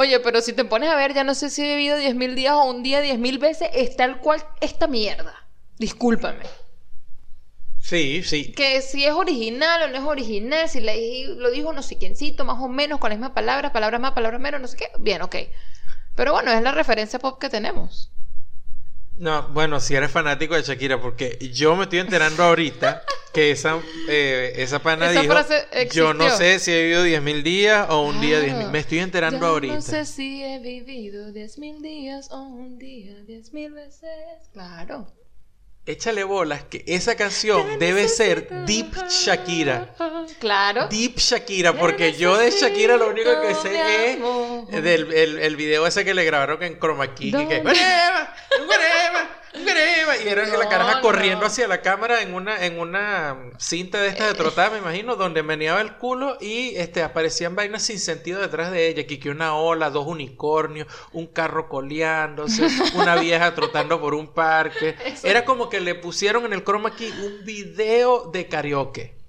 Oye, pero si te pones a ver, ya no sé si he vivido 10.000 días o un día 10.000 veces, es tal cual esta mierda. Discúlpame. Sí, sí. Que si es original o no es original, si le lo dijo no sé quiéncito, más o menos, con las mismas palabras, palabras más, palabras menos, no sé qué. Bien, ok. Pero bueno, es la referencia pop que tenemos. No, bueno, si eres fanático de Shakira, porque yo me estoy enterando ahorita que esa, eh, esa pana Esa dijo, yo no sé si he vivido 10.000 días o un día Claro. 10.000. Me estoy enterando Ya ahorita. No sé si he vivido diez mil días o un día diez mil veces. Claro. Échale bolas que esa canción debe ser Deep Shakira. Claro. Deep Shakira, porque yo de Shakira lo único que sé es del el, el video ese que le grabaron en Chroma Key. que- que, ¿Dónde? "Guarema, guarema, guarema", Y era la No, caraja corriendo hacia la cámara en una, en una cinta de estas de trotada, me imagino, donde meneaba el culo y este, aparecían vainas sin sentido detrás de ella. Que, una ola, dos unicornios, un carro coleándose, [LAUGHS] una vieja trotando por un parque. Era como que le pusieron en el Chroma Key un video de karaoke.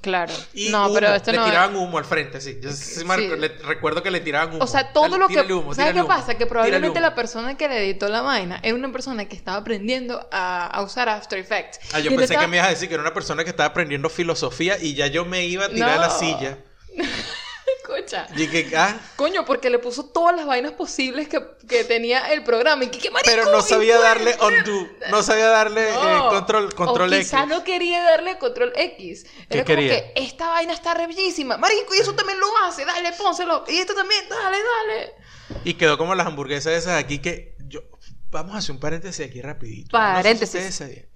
Claro. Y no, humo, pero esto le no. tiraban humo al frente, sí. Yo sí le- recuerdo que le tiraban humo. O sea, todo Dale, lo que. humo, ¿Sabes qué pasa? Que probablemente la persona que le editó la vaina era una persona que estaba aprendiendo a, a usar After Effects. Ah, yo Y pensé que me ibas a decir que era una persona que estaba aprendiendo filosofía y ya yo me iba a tirar de la No. silla. [LAUGHS] Escucha. Y que, ah, Coño, porque le puso todas las vainas posibles que, que tenía el programa. Y que, ¿qué marico? pero no sabía darle undo, no sabía darle eh, No. control, control o X. quizá no quería darle control X. ¿Qué Era como quería? que esta vaina está re bellísima. Marico, y eso también lo hace. Dale, pónselo. Y esto también, dale, dale. Y quedó como las hamburguesas esas aquí que yo vamos a hacer un paréntesis aquí rapidito. No sé si Paréntesis. sabían.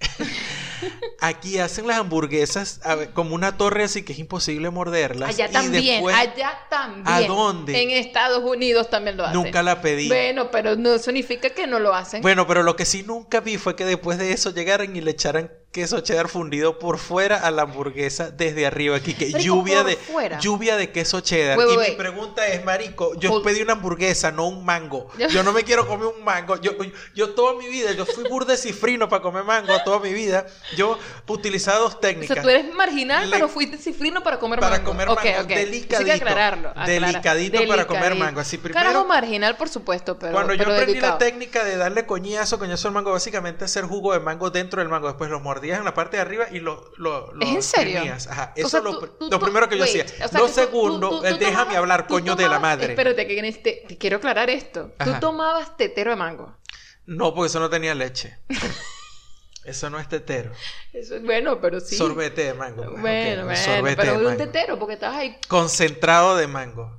Aquí hacen las hamburguesas ver, como una torre así que es imposible morderlas. Allá y también, después allá también. ¿A dónde? En Estados Unidos también lo hacen. Nunca la pedí. Bueno, pero no significa que no lo hacen. Bueno, pero lo que sí nunca vi fue que después de eso llegaran y le echaran queso cheddar fundido por fuera a la hamburguesa desde arriba aquí que lluvia de fuera. lluvia de queso cheddar. Wait, y wait, mi pregunta es marico yo Hold- pedí una hamburguesa no un mango. Yo no me quiero comer un mango. Yo, yo toda mi vida yo fui burde cifrino para comer mango toda mi vida. Yo utilizaba dos o técnicas sea, tú eres marginal, Le- pero fuiste cifrino para comer para mango. comer Ok, mango, ok. delicadito, Sí que aclararlo. aclara- delicadito para comer mango, así primero- Carajo marginal, por supuesto, pero Cuando yo aprendí la técnica de darle coñazo, coñazo al mango, básicamente hacer jugo de mango dentro del mango, después lo mordía mordías en la parte de arriba y lo, lo, lo ¿Es en serio? exprimías. Ajá. O Eso sea, es lo, tú- pr- tú- lo primero que yo wait, hacía. o sea, lo segundo, tú- déjame tomabas- hablar, coño de la tomabas- madre. Espérate, que en este, te quiero aclarar esto. Ajá. Tú tomabas tetero de mango. No, porque eso no tenía leche. [LAUGHS] eso no es tetero. Eso es bueno, pero sí. Sorbete de mango. ok, Bueno, un bueno, sorbete pero de un mango. tetero, porque estabas ahí. Concentrado de mango.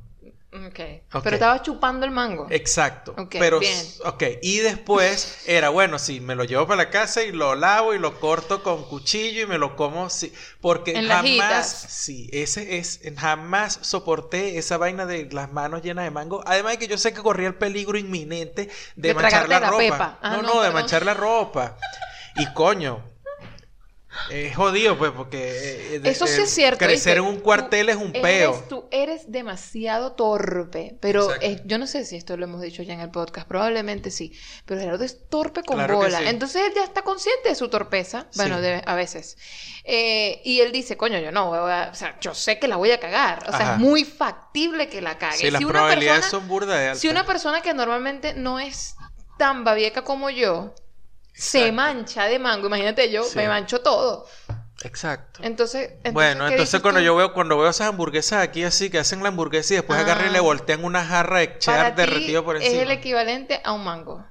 Ok. Ok. Pero estabas chupando el mango. Exacto. Ok, pero, bien. ok. Y después era, bueno, sí, me lo llevo para la casa y lo lavo y lo corto con cuchillo y me lo como, sí. Porque En jamás, sí, ese es, jamás soporté esa vaina de las manos llenas de mango. Además de que yo sé que corría el peligro inminente de, De manchar la la ropa. pepa. Ah, no, no, no, de manchar la ropa. Y coño. Es jodido, pues, porque... eh, de- Eso sí eh, es cierto. Crecer en un cuartel es un eres- peo. Tú eres demasiado torpe. Pero eh, yo no sé si esto lo hemos dicho ya en el podcast. Probablemente sí. Pero Gerardo es torpe con Claro bola. sí. Entonces él ya está consciente de su torpeza. Bueno, Sí. de- a veces. Eh, y él dice, coño, yo no, voy a- o sea, yo sé que la voy a cagar. O sea, Ajá. es muy factible que la cague. Sí, las si una probabilidades persona, son burda de altas. si una persona que normalmente no es tan babieca como yo, se mancha de mango, imagínate yo, Sí. me mancho todo. Exacto. Entonces, entonces bueno, ¿qué entonces cuando tú? yo veo cuando veo esas hamburguesas aquí así que hacen la hamburguesa y después Ah. agarran y le voltean una jarra de cheddar ti derretido por es encima. el equivalente a un mango.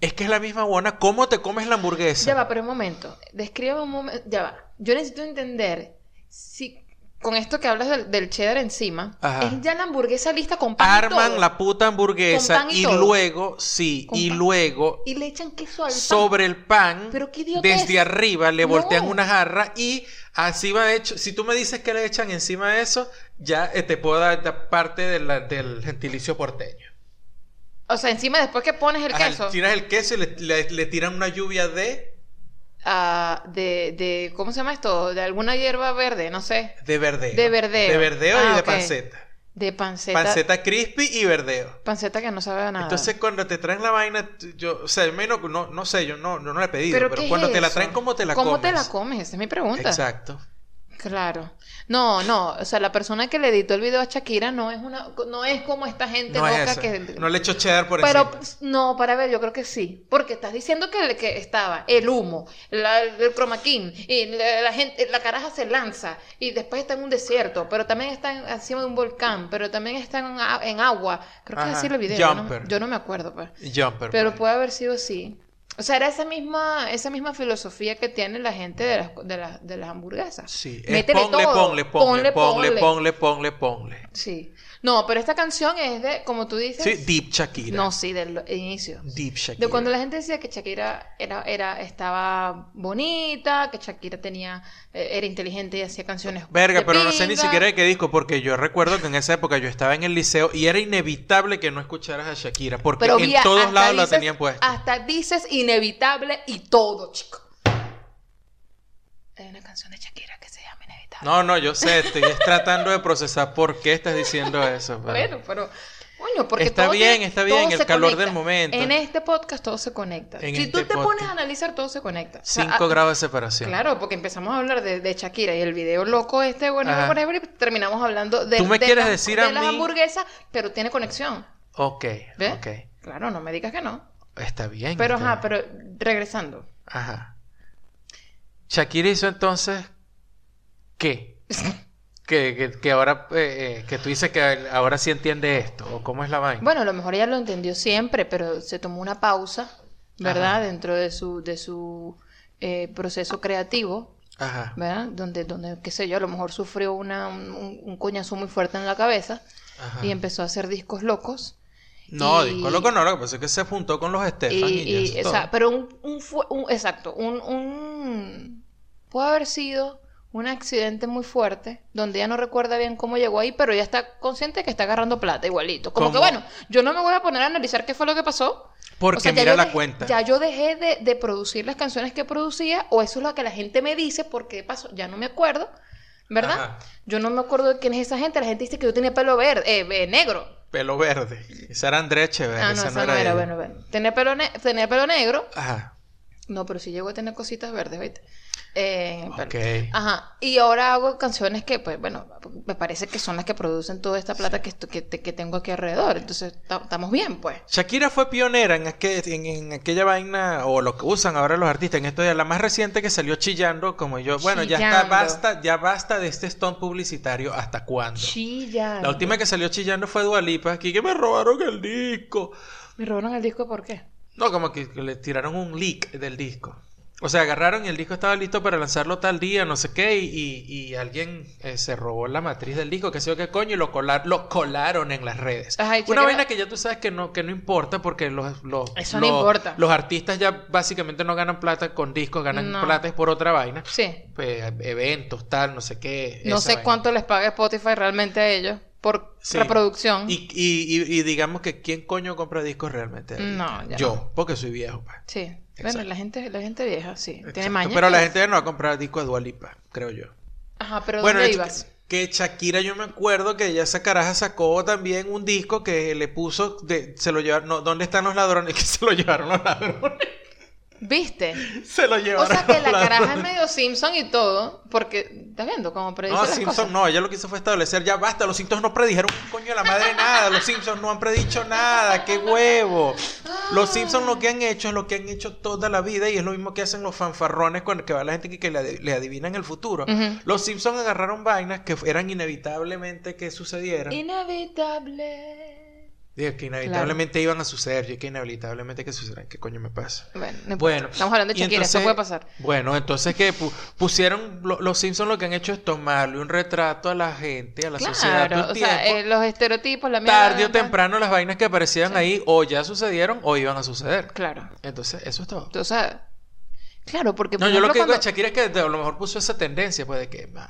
Es que es la misma buena. ¿Cómo te comes la hamburguesa? Ya va, pero un momento. Describe un momento. Ya va. Yo necesito entender si con esto que hablas del, del cheddar encima, Ajá. es ya la hamburguesa lista con pan y Arman todo? la puta hamburguesa y y, luego, sí, Con y pan. luego y le echan queso al pan. sobre el pan, Pero qué desde arriba le voltean una jarra y así va hecho. Si tú me dices que le echan encima de eso, ya eh, te puedo dar parte de la- del gentilicio porteño. O sea, encima después que pones el Ajá, queso Tiras el queso y le, le- le tiran una lluvia de, ah, de, de ¿cómo se llama esto? De alguna hierba verde, no sé. de verdeo. De verdeo. De verdeo Ah, y de ok. panceta. De panceta. Panceta crispy y verdeo. Panceta que no sabe a nada. Entonces cuando te traen la vaina, yo, o sea, al menos, no, no sé, yo no, no, no la he pedido, pero, ¿qué es cuando te la traen, ¿cómo te la ¿Cómo comes? te la comes? Esa es mi pregunta. Exacto. Claro. No, no, o sea, la persona que le editó el video a Shakira no es una no es como esta gente No loca es que No le echo cheddar por Pero encima. pues, no, para ver, yo creo que sí, porque estás diciendo que, que estaba el humo, la- el key, y la, la gente la caraja se lanza y después está en un desierto, pero también está en- encima de un volcán, pero también está en, agua. Creo que es así el video, yo no, Jumper. yo no me acuerdo, pues. Jumper. Pero pues. puede haber sido así. O sea, era esa misma, esa misma filosofía que tiene la gente de las, de las, de las hamburguesas. Sí, es ponle, todo. ponle, ponle, ponle, ponle. ponle, ponle, ponle. Sí. No, pero esta canción es de, como tú dices. Sí, Deep Shakira. No, sí, del inicio. Deep Shakira. De cuando la gente decía que Shakira era, era, estaba bonita, que Shakira tenía, eh, era inteligente y hacía canciones. Verga, de pero no sé ni siquiera de qué disco, porque yo recuerdo que en esa época yo estaba en el liceo y era inevitable que no escucharas a Shakira, porque Pero en todos lados la tenían puesta. Hasta dices inevitable y todo, chico. Hay una canción de Shakira que se llama Inevitable. No, no, yo sé, estoy es tratando de procesar por qué estás diciendo eso. pero- Bueno, pero. Coño, porque Está todo bien, está bien, el calor conecta. del momento. En este podcast todo se conecta. En si tú este te pones a analizar, todo se conecta. O sea, 5 ah, grados de separación. Claro, porque empezamos a hablar de, de Shakira y el video loco este, bueno, whatever, y terminamos hablando de, Tú me de quieres la- decir de a las mí- hamburguesas, pero tiene conexión. Ok, ¿Ves? ok. Claro, no me digas que no. Está bien. Pero está ajá, bien. pero regresando. Ajá. Shakira hizo entonces. ¿Qué? que, que, que ahora. eh, eh, que tú dices que ahora sí entiende esto. ¿O cómo es la vaina? Bueno, a lo mejor ella lo entendió siempre, pero se tomó una pausa, ¿verdad? Ajá. Dentro de su, de su eh, proceso creativo, Ajá. ¿verdad? Donde, donde, qué sé yo, a lo mejor sufrió una, un, un coñazo muy fuerte en la cabeza Ajá. y empezó a hacer discos locos. No, y- disco loco no, lo que pasa es que se juntó con los Estefan y, Y, o sea, pero un, un, un- exacto, un, un puede haber sido un accidente muy fuerte, donde ella no recuerda bien cómo llegó ahí, pero ella está consciente que está agarrando plata igualito. Como que bueno, yo no me voy a poner a analizar qué fue lo que pasó. Porque O sea, ya mira la dejé- cuenta. Ya yo dejé de, de producir las canciones que producía, o eso es lo que la gente me dice, porque pasó, ya no me acuerdo, ¿verdad? Ajá. Yo no me acuerdo de quién es esa gente. La gente dice que yo tenía pelo verde, eh, eh, negro. Pelo verde. Esa era Andrea Echeverri. Ah, no, esa esa no era, bueno, bueno. Tenía pelo, ne- tenía pelo negro Ajá. No, pero sí llegó a tener cositas verdes, ¿viste? Eh, en el Ok. pelo. Ajá. Y ahora hago canciones que, pues, bueno, me parece que son las que producen toda esta plata que, que, te- que tengo aquí alrededor. Entonces, ta- estamos bien, pues. Shakira fue pionera en, aquel- en, en aquella vaina, o lo que usan ahora los artistas en esto de la más reciente que salió chillando, como yo, bueno, ya está, Chillando. basta, ya basta de este stunt publicitario, ¿hasta cuándo? Chilla. La última que salió chillando fue Dualipa, aquí que me robaron el disco. ¿Me robaron el disco por qué? No, como que, que le tiraron un leak del disco. O sea, agarraron y el disco estaba listo para lanzarlo tal día, no sé qué, y, y- y alguien eh, se robó la matriz del disco, que sé yo qué coño, y lo, colar, lo colaron en las redes. Ajá, Una vaina que ya tú sabes que no, que no importa porque los, los, Eso no los- importa. los artistas ya básicamente no ganan plata con discos, ganan No. plata es por otra vaina. Sí. Pues, eventos, tal, no sé qué. No sé vaina. cuánto les paga Spotify realmente a ellos por Sí. reproducción. Y, y, y- y digamos que ¿quién coño compra discos realmente? No, ya Yo, no. porque soy viejo, pues. Sí. Exacto. Bueno, la gente, la gente vieja, sí. Tiene maña. Pero la gente no va a comprar disco de Dualipa, creo yo. Ajá, pero bueno, ¿dónde ibas? que Shakira, yo me acuerdo que ella esa caraja sacó también un disco que le puso de, se lo llevaron, no, ¿dónde están los ladrones? [LAUGHS] Que se lo llevaron los ladrones. ¿Viste? se lo O llevaron. sea que la caraja es medio Simpson y todo, porque, ¿estás viendo cómo predice No, las Simpson cosas? no, ella lo que hizo fue establecer, ya basta, los Simpsons no predijeron un coño de la madre nada, los Simpsons no han predicho nada, qué huevo. Los Simpsons lo que han hecho es lo que han hecho toda la vida y es lo mismo que hacen los fanfarrones cuando que va la gente que, que le, le adivinan el futuro. Los Simpsons agarraron vainas que eran inevitablemente que sucedieran. Inevitable. Digo, que inevitablemente iban a suceder, yo que inevitablemente que sucederán, ¿qué coño me pasa? Bueno, no importa. Bueno, estamos hablando de Shakira, eso puede pasar. Bueno, entonces que pu- pusieron lo- los Simpsons lo que han hecho es tomarle un retrato a la gente, a la sociedad todo Claro, el o sea, eh, los estereotipos, la mierda. Tarde o temprano las vainas que aparecían ahí o ya sucedieron o iban a suceder. Claro. Entonces, eso es todo. Claro, porque No, por yo lo que digo de cuando- Shakira es que a lo mejor puso esa tendencia, pues de que "Ma,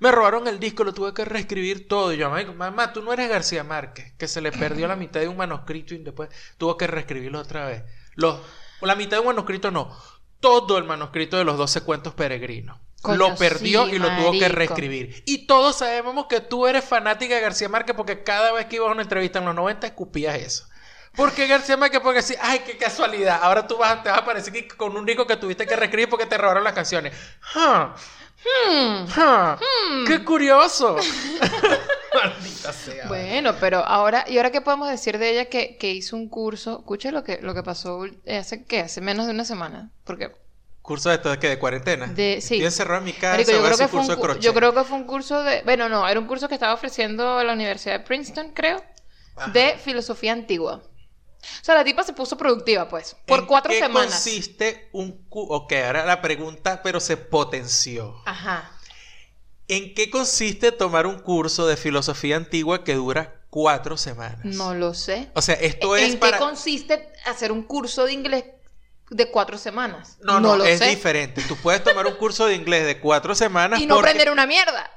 me robaron el disco, lo tuve que reescribir todo. Y yo, "Ay, mamá, tú no eres García Márquez, que se le perdió la mitad de un manuscrito y después tuvo que reescribirlo otra vez. Los, la mitad de un manuscrito no, todo el manuscrito de los 12 cuentos peregrinos. Coño, lo perdió sí, y lo tuvo que reescribir. Y todos sabemos que tú eres fanática de García Márquez porque cada vez que ibas a una entrevista en los 90 escupías eso. Porque García Márquez porque así, ay, qué casualidad. Ahora tú vas, te vas a aparecer con un disco que tuviste que reescribir porque te robaron las canciones. Huh. Hmm, Ah, ¡Qué curioso! [LAUGHS] Maldita sea. Bueno, pero ahora, ¿y ahora qué podemos decir de ella que, que hizo un curso? Escucha lo que, lo que pasó hace, ¿qué? Hace menos de una semana. Porque, ¿Curso de esto de qué? ¿De cuarentena? De- sí. Estoy encerrado en mi casa, marico, yo, creo que fue un, curso de cu- crochet. yo creo que fue un curso de, bueno, no, era un curso que estaba ofreciendo la Universidad de Princeton, creo, Ajá. de filosofía antigua. O sea, la tipa se puso productiva, pues, por ¿En cuatro qué semanas. consiste un cu- Ok, ahora la pregunta, pero se potenció. Ajá. ¿En qué consiste tomar un curso de filosofía antigua que dura cuatro semanas? No lo sé. O sea, esto ¿En es qué para... consiste hacer un curso de inglés de cuatro semanas? No, no, lo es sé. diferente. Tú puedes tomar un curso de inglés de cuatro semanas [LAUGHS] Y no porque aprender una mierda.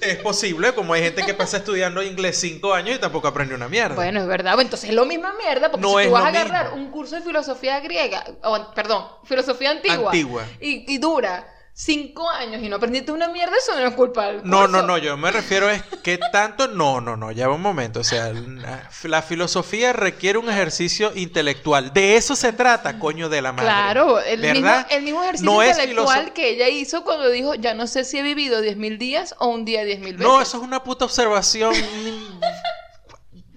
Es posible, como hay gente que pasa estudiando inglés cinco años y tampoco aprende una mierda. Bueno, es verdad. Bueno, Entonces es lo misma mierda, porque No si tú vas a agarrar mismo. un curso de filosofía griega, o, perdón, filosofía antigua, Antigua. Y, y dura cinco años y no aprendiste una mierda, eso no es culpa del No, no, no, yo me refiero es que tanto, no, no, no, ya va un momento, o sea, la, la filosofía requiere un ejercicio intelectual, de eso se trata, coño de la madre. Claro, el mismo, ¿verdad? el mismo ejercicio No intelectual que ella hizo cuando dijo, ya no sé si he vivido 10.000 días o un día 10.000 veces. No, eso es una puta observación.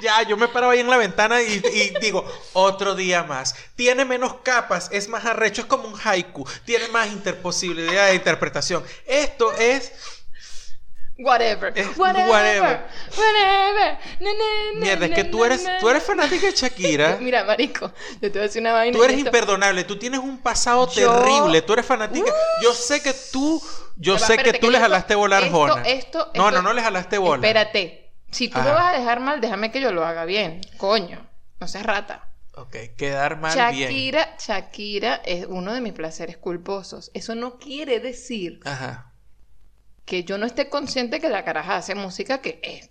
Ya, yo me paro ahí en la ventana y, y digo, otro día más. Tiene menos capas, es más arrecho, es como un haiku, tiene más interposibilidad de interpretación. Esto es Whatever. Es whatever. whatever. Whatever. Na, na, na, mierda, es que tú eres, tú eres fanática de Shakira. [LAUGHS] Mira, marico, yo te voy a decir una vaina. Tú eres Esto- imperdonable, tú tienes un pasado Yo- terrible, tú eres fanática. Yo sé que tú, yo sé que tú que le jalaste bola a esto- Arjona. esto- no, esto- no, no le jalaste bola. Espérate. Si tú me Ajá. vas a dejar mal, déjame que yo lo haga bien. Coño. No seas rata. Ok, quedar mal bien. Shakira, Shakira es uno de mis placeres culposos. Eso no quiere decir Ajá. que yo no esté consciente que la caraja hace música que es.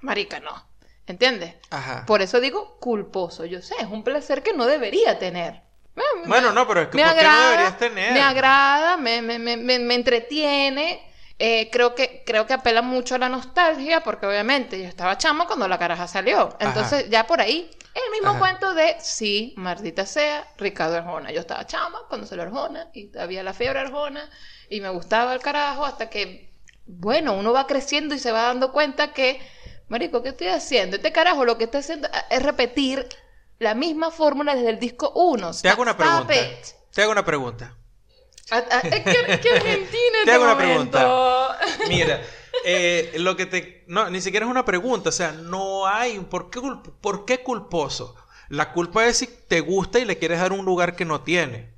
Marica, no. ¿Entiendes? Ajá. Por eso digo culposo. Yo sé, es un placer que no debería tener. Me- me- Bueno, no, pero es que me ¿por qué no agrada, deberías tener? Me agrada, me, me, me, me, me entretiene. Eh, creo, que, creo que apela mucho a la nostalgia, porque obviamente yo estaba chama cuando la caraja salió. Entonces, ya por ahí El mismo Ajá. cuento de, sí, maldita sea, Ricardo Arjona. Yo estaba chama cuando salió Arjona y había la fiebre Arjona y me gustaba el carajo hasta que, bueno, uno va creciendo y se va dando cuenta que, marico, ¿qué estoy haciendo? Este carajo lo que está haciendo es repetir la misma fórmula desde el disco 1. Te hago una pregunta. Te hago una pregunta. Ah, ah, Es que, que [LAUGHS] Argentina en Te este hago una momento. [LAUGHS] Mira, eh, lo que te. No, ni siquiera es una pregunta. O sea, no hay. ¿Por qué, ¿Por qué culposo? La culpa es si te gusta y le quieres dar un lugar que no tiene.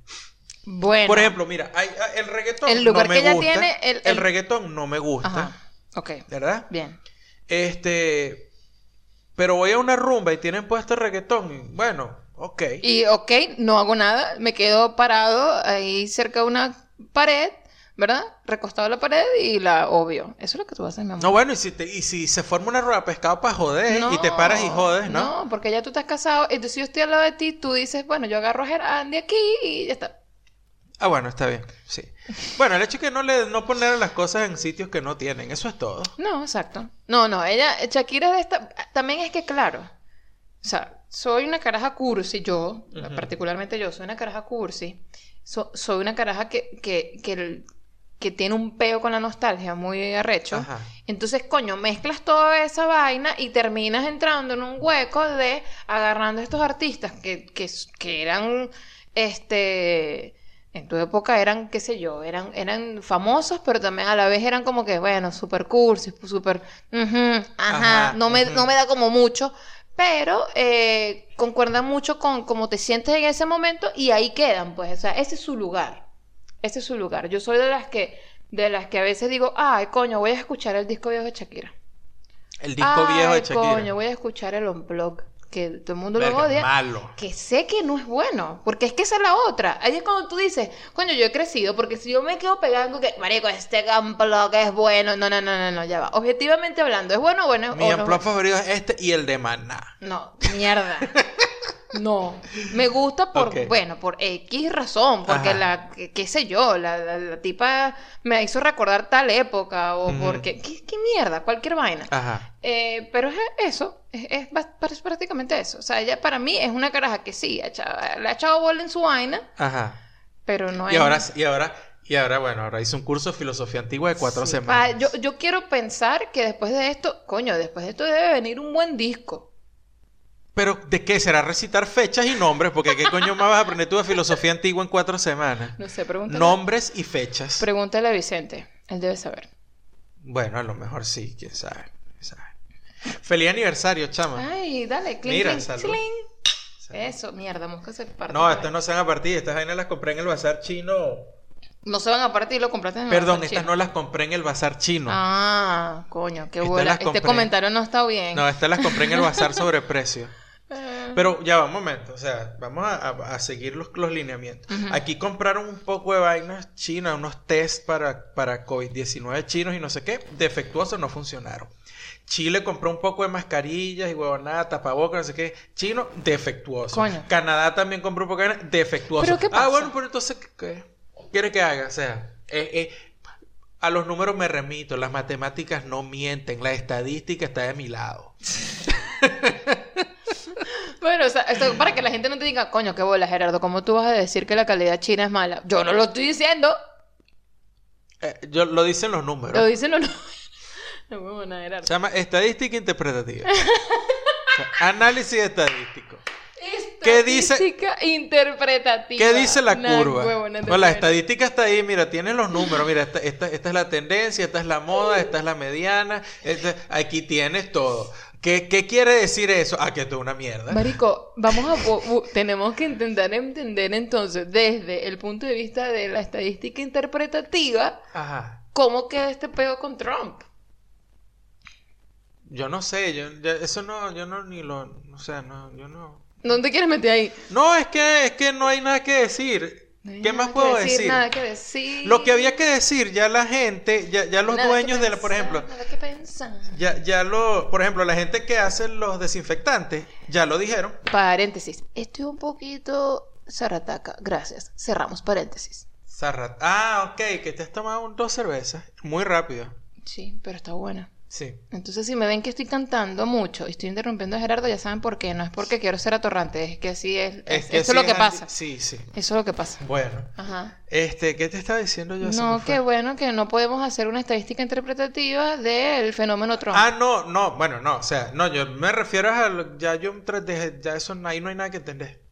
Bueno. Por ejemplo, mira, hay- el reggaetón El lugar no me que ella gusta. tiene, el- el- reggaetón no me gusta. Ajá. Ok. ¿Verdad? Bien. Este. Pero voy a una rumba y tienen puesto el reggaetón. bueno, ok. Y ok, no hago nada, me quedo parado ahí cerca de una pared, ¿verdad? Recostado a la pared y la obvio. Eso es lo que tú haces, mi amor. No, bueno, y si, te- y si se forma una rueda de pescado para joder y te paras y jodes, ¿no? No, porque ya tú estás casado, entonces yo estoy al lado de ti, tú dices, bueno, yo agarro a Gerard de aquí y ya está. Ah, bueno, está bien, sí. Bueno, el hecho es que no le no poner las cosas en sitios que no tienen, eso es todo. No, exacto. No, no, ella, Shakira de esta, también es que claro, o sea, soy una caraja cursi, yo, particularmente yo, soy una caraja cursi, so- soy una caraja que, que, que, el- que tiene un peo con la nostalgia muy arrecho. Ajá. Entonces, coño, mezclas toda esa vaina y terminas entrando en un hueco de agarrando a estos artistas que, que, que eran, este, en tu época eran, qué sé yo, eran, eran famosos, pero también a la vez eran como que, bueno, super cursis, super, ujú, ajá, Ajá, no, me, no me da como mucho, pero eh, concuerdan mucho con cómo te sientes en ese momento y ahí quedan, pues, o sea, ese es su lugar. Ese es su lugar. Yo soy de las que, de las que a veces digo, ay, coño, voy a escuchar el disco viejo de Shakira. El disco viejo de Ay, Shakira. coño, voy a escuchar el unplug, que todo el mundo Verga, lo odia. malo. Que sé que no es bueno, porque es que esa es la otra. Ahí es cuando tú dices, coño, yo he crecido, porque si yo me quedo pegando que, marico, este unplug es bueno. No, no, no, no, no, ya va. Objetivamente hablando, ¿es bueno o bueno? Mi o no? favorito es este y el de Maná. No, mierda. [LAUGHS] No, me gusta por, bueno, por X razón, porque Ajá. la, que- qué sé yo, la, la- la tipa me hizo recordar tal época, o porque, ¿qué, qué mierda, cualquier vaina. Ajá. Eh, pero es eso, es, es prácticamente eso. O sea, ella para mí es una caraja que sí, ha echado- le ha echado bola en su vaina, Ajá. pero no Y es... ahora, y ahora, y ahora, bueno, ahora hice un curso de filosofía antigua de cuatro Sí. semanas. Ah, yo, yo quiero pensar que después de esto, coño, después de esto debe venir un buen disco. Pero, ¿de qué? ¿Será recitar fechas y nombres? Porque ¿qué coño más vas a aprender tú de filosofía antigua en cuatro semanas? No sé, pregúntale, Nombres y fechas. pregúntale a Vicente, él debe saber. Bueno, a lo mejor sí, quién sabe. quién sabe. Feliz aniversario, chama. Ay, dale, clink, Mira. Salud. Eso, mierda, mosca se parte. No, estas no se van a partir. Estas vainas las compré en el bazar chino. No se van a partir, lo compraste en el Perdón, bazar estas chino. no las compré en el bazar chino. Ah, coño, qué buena. las Este comentario no está bien. No, estas las compré en el bazar sobre precio. [LAUGHS] Ah. Pero ya va un momento, o sea, vamos a, a- a seguir los, los lineamientos. Aquí compraron un poco de vainas chinas, unos test para, para COVID-19 chinos y no sé qué, defectuosos, no funcionaron. Chile compró un poco de mascarillas y huevonada, tapabocas, no sé qué, chino, defectuoso. Coño. Canadá también compró un poco de vainas, defectuoso. ¿Pero qué Ah, pasa? bueno, pero entonces, ¿qué quiere que haga? O sea, eh, eh, a los números me remito, las matemáticas no mienten, la estadística está de mi lado. [LAUGHS] Bueno, o sea, esto- para que la gente no te diga, coño, qué bola, Gerardo, ¿cómo tú vas a decir que la calidad china es mala? Yo no lo estoy diciendo, Eh, yo, lo dicen los números. lo dicen los números. [LAUGHS] No, huevona, Gerardo. Se llama estadística interpretativa. [LAUGHS] O sea, análisis estadístico. ¿Qué dice- Estadística interpretativa. ¿Qué dice la Nah, curva? No, la estadística está ahí, mira, tienes los números, mira, esta, esta, esta es la tendencia, esta es la moda, esta es la mediana, esta- aquí tienes todo. ¿Qué, qué quiere decir eso? Ah, que esto es una mierda. Marico, vamos a tenemos que intentar entender entonces desde el punto de vista de la estadística interpretativa Ajá. cómo queda este peo con Trump. Yo no sé, yo, ya- eso no, yo no ni lo, o sea, no, yo no. ¿No te quieres meter ahí? No, es que, es que no hay nada que decir. No ¿Qué más puedo decir? Nada que decir. Lo que había que decir, ya la gente, ya, ya los Nada dueños de la, por ejemplo, Nada que pensar. Ya, ya lo, por ejemplo, la gente que hace los desinfectantes, ya lo dijeron. Paréntesis. Estoy un poquito zarataca. Gracias. Cerramos paréntesis. Zarrat. Ah, ok, que te has tomado dos cervezas. Muy rápido. Sí, pero está buena. Sí. Entonces, si me ven que estoy cantando mucho y estoy interrumpiendo a Gerardo, ya saben por qué. No es porque quiero ser atorrante, es que así es. es- que eso es lo que pasa. Sí, sí. Eso es lo que pasa. Bueno. Ajá. Este, ¿qué te estaba diciendo yo? No, qué bueno que no podemos hacer una estadística interpretativa del fenómeno Trump. Ah, no, no, bueno, no, o sea, no, yo me refiero a lo- ya yo ya eso ahí no hay nada que entender.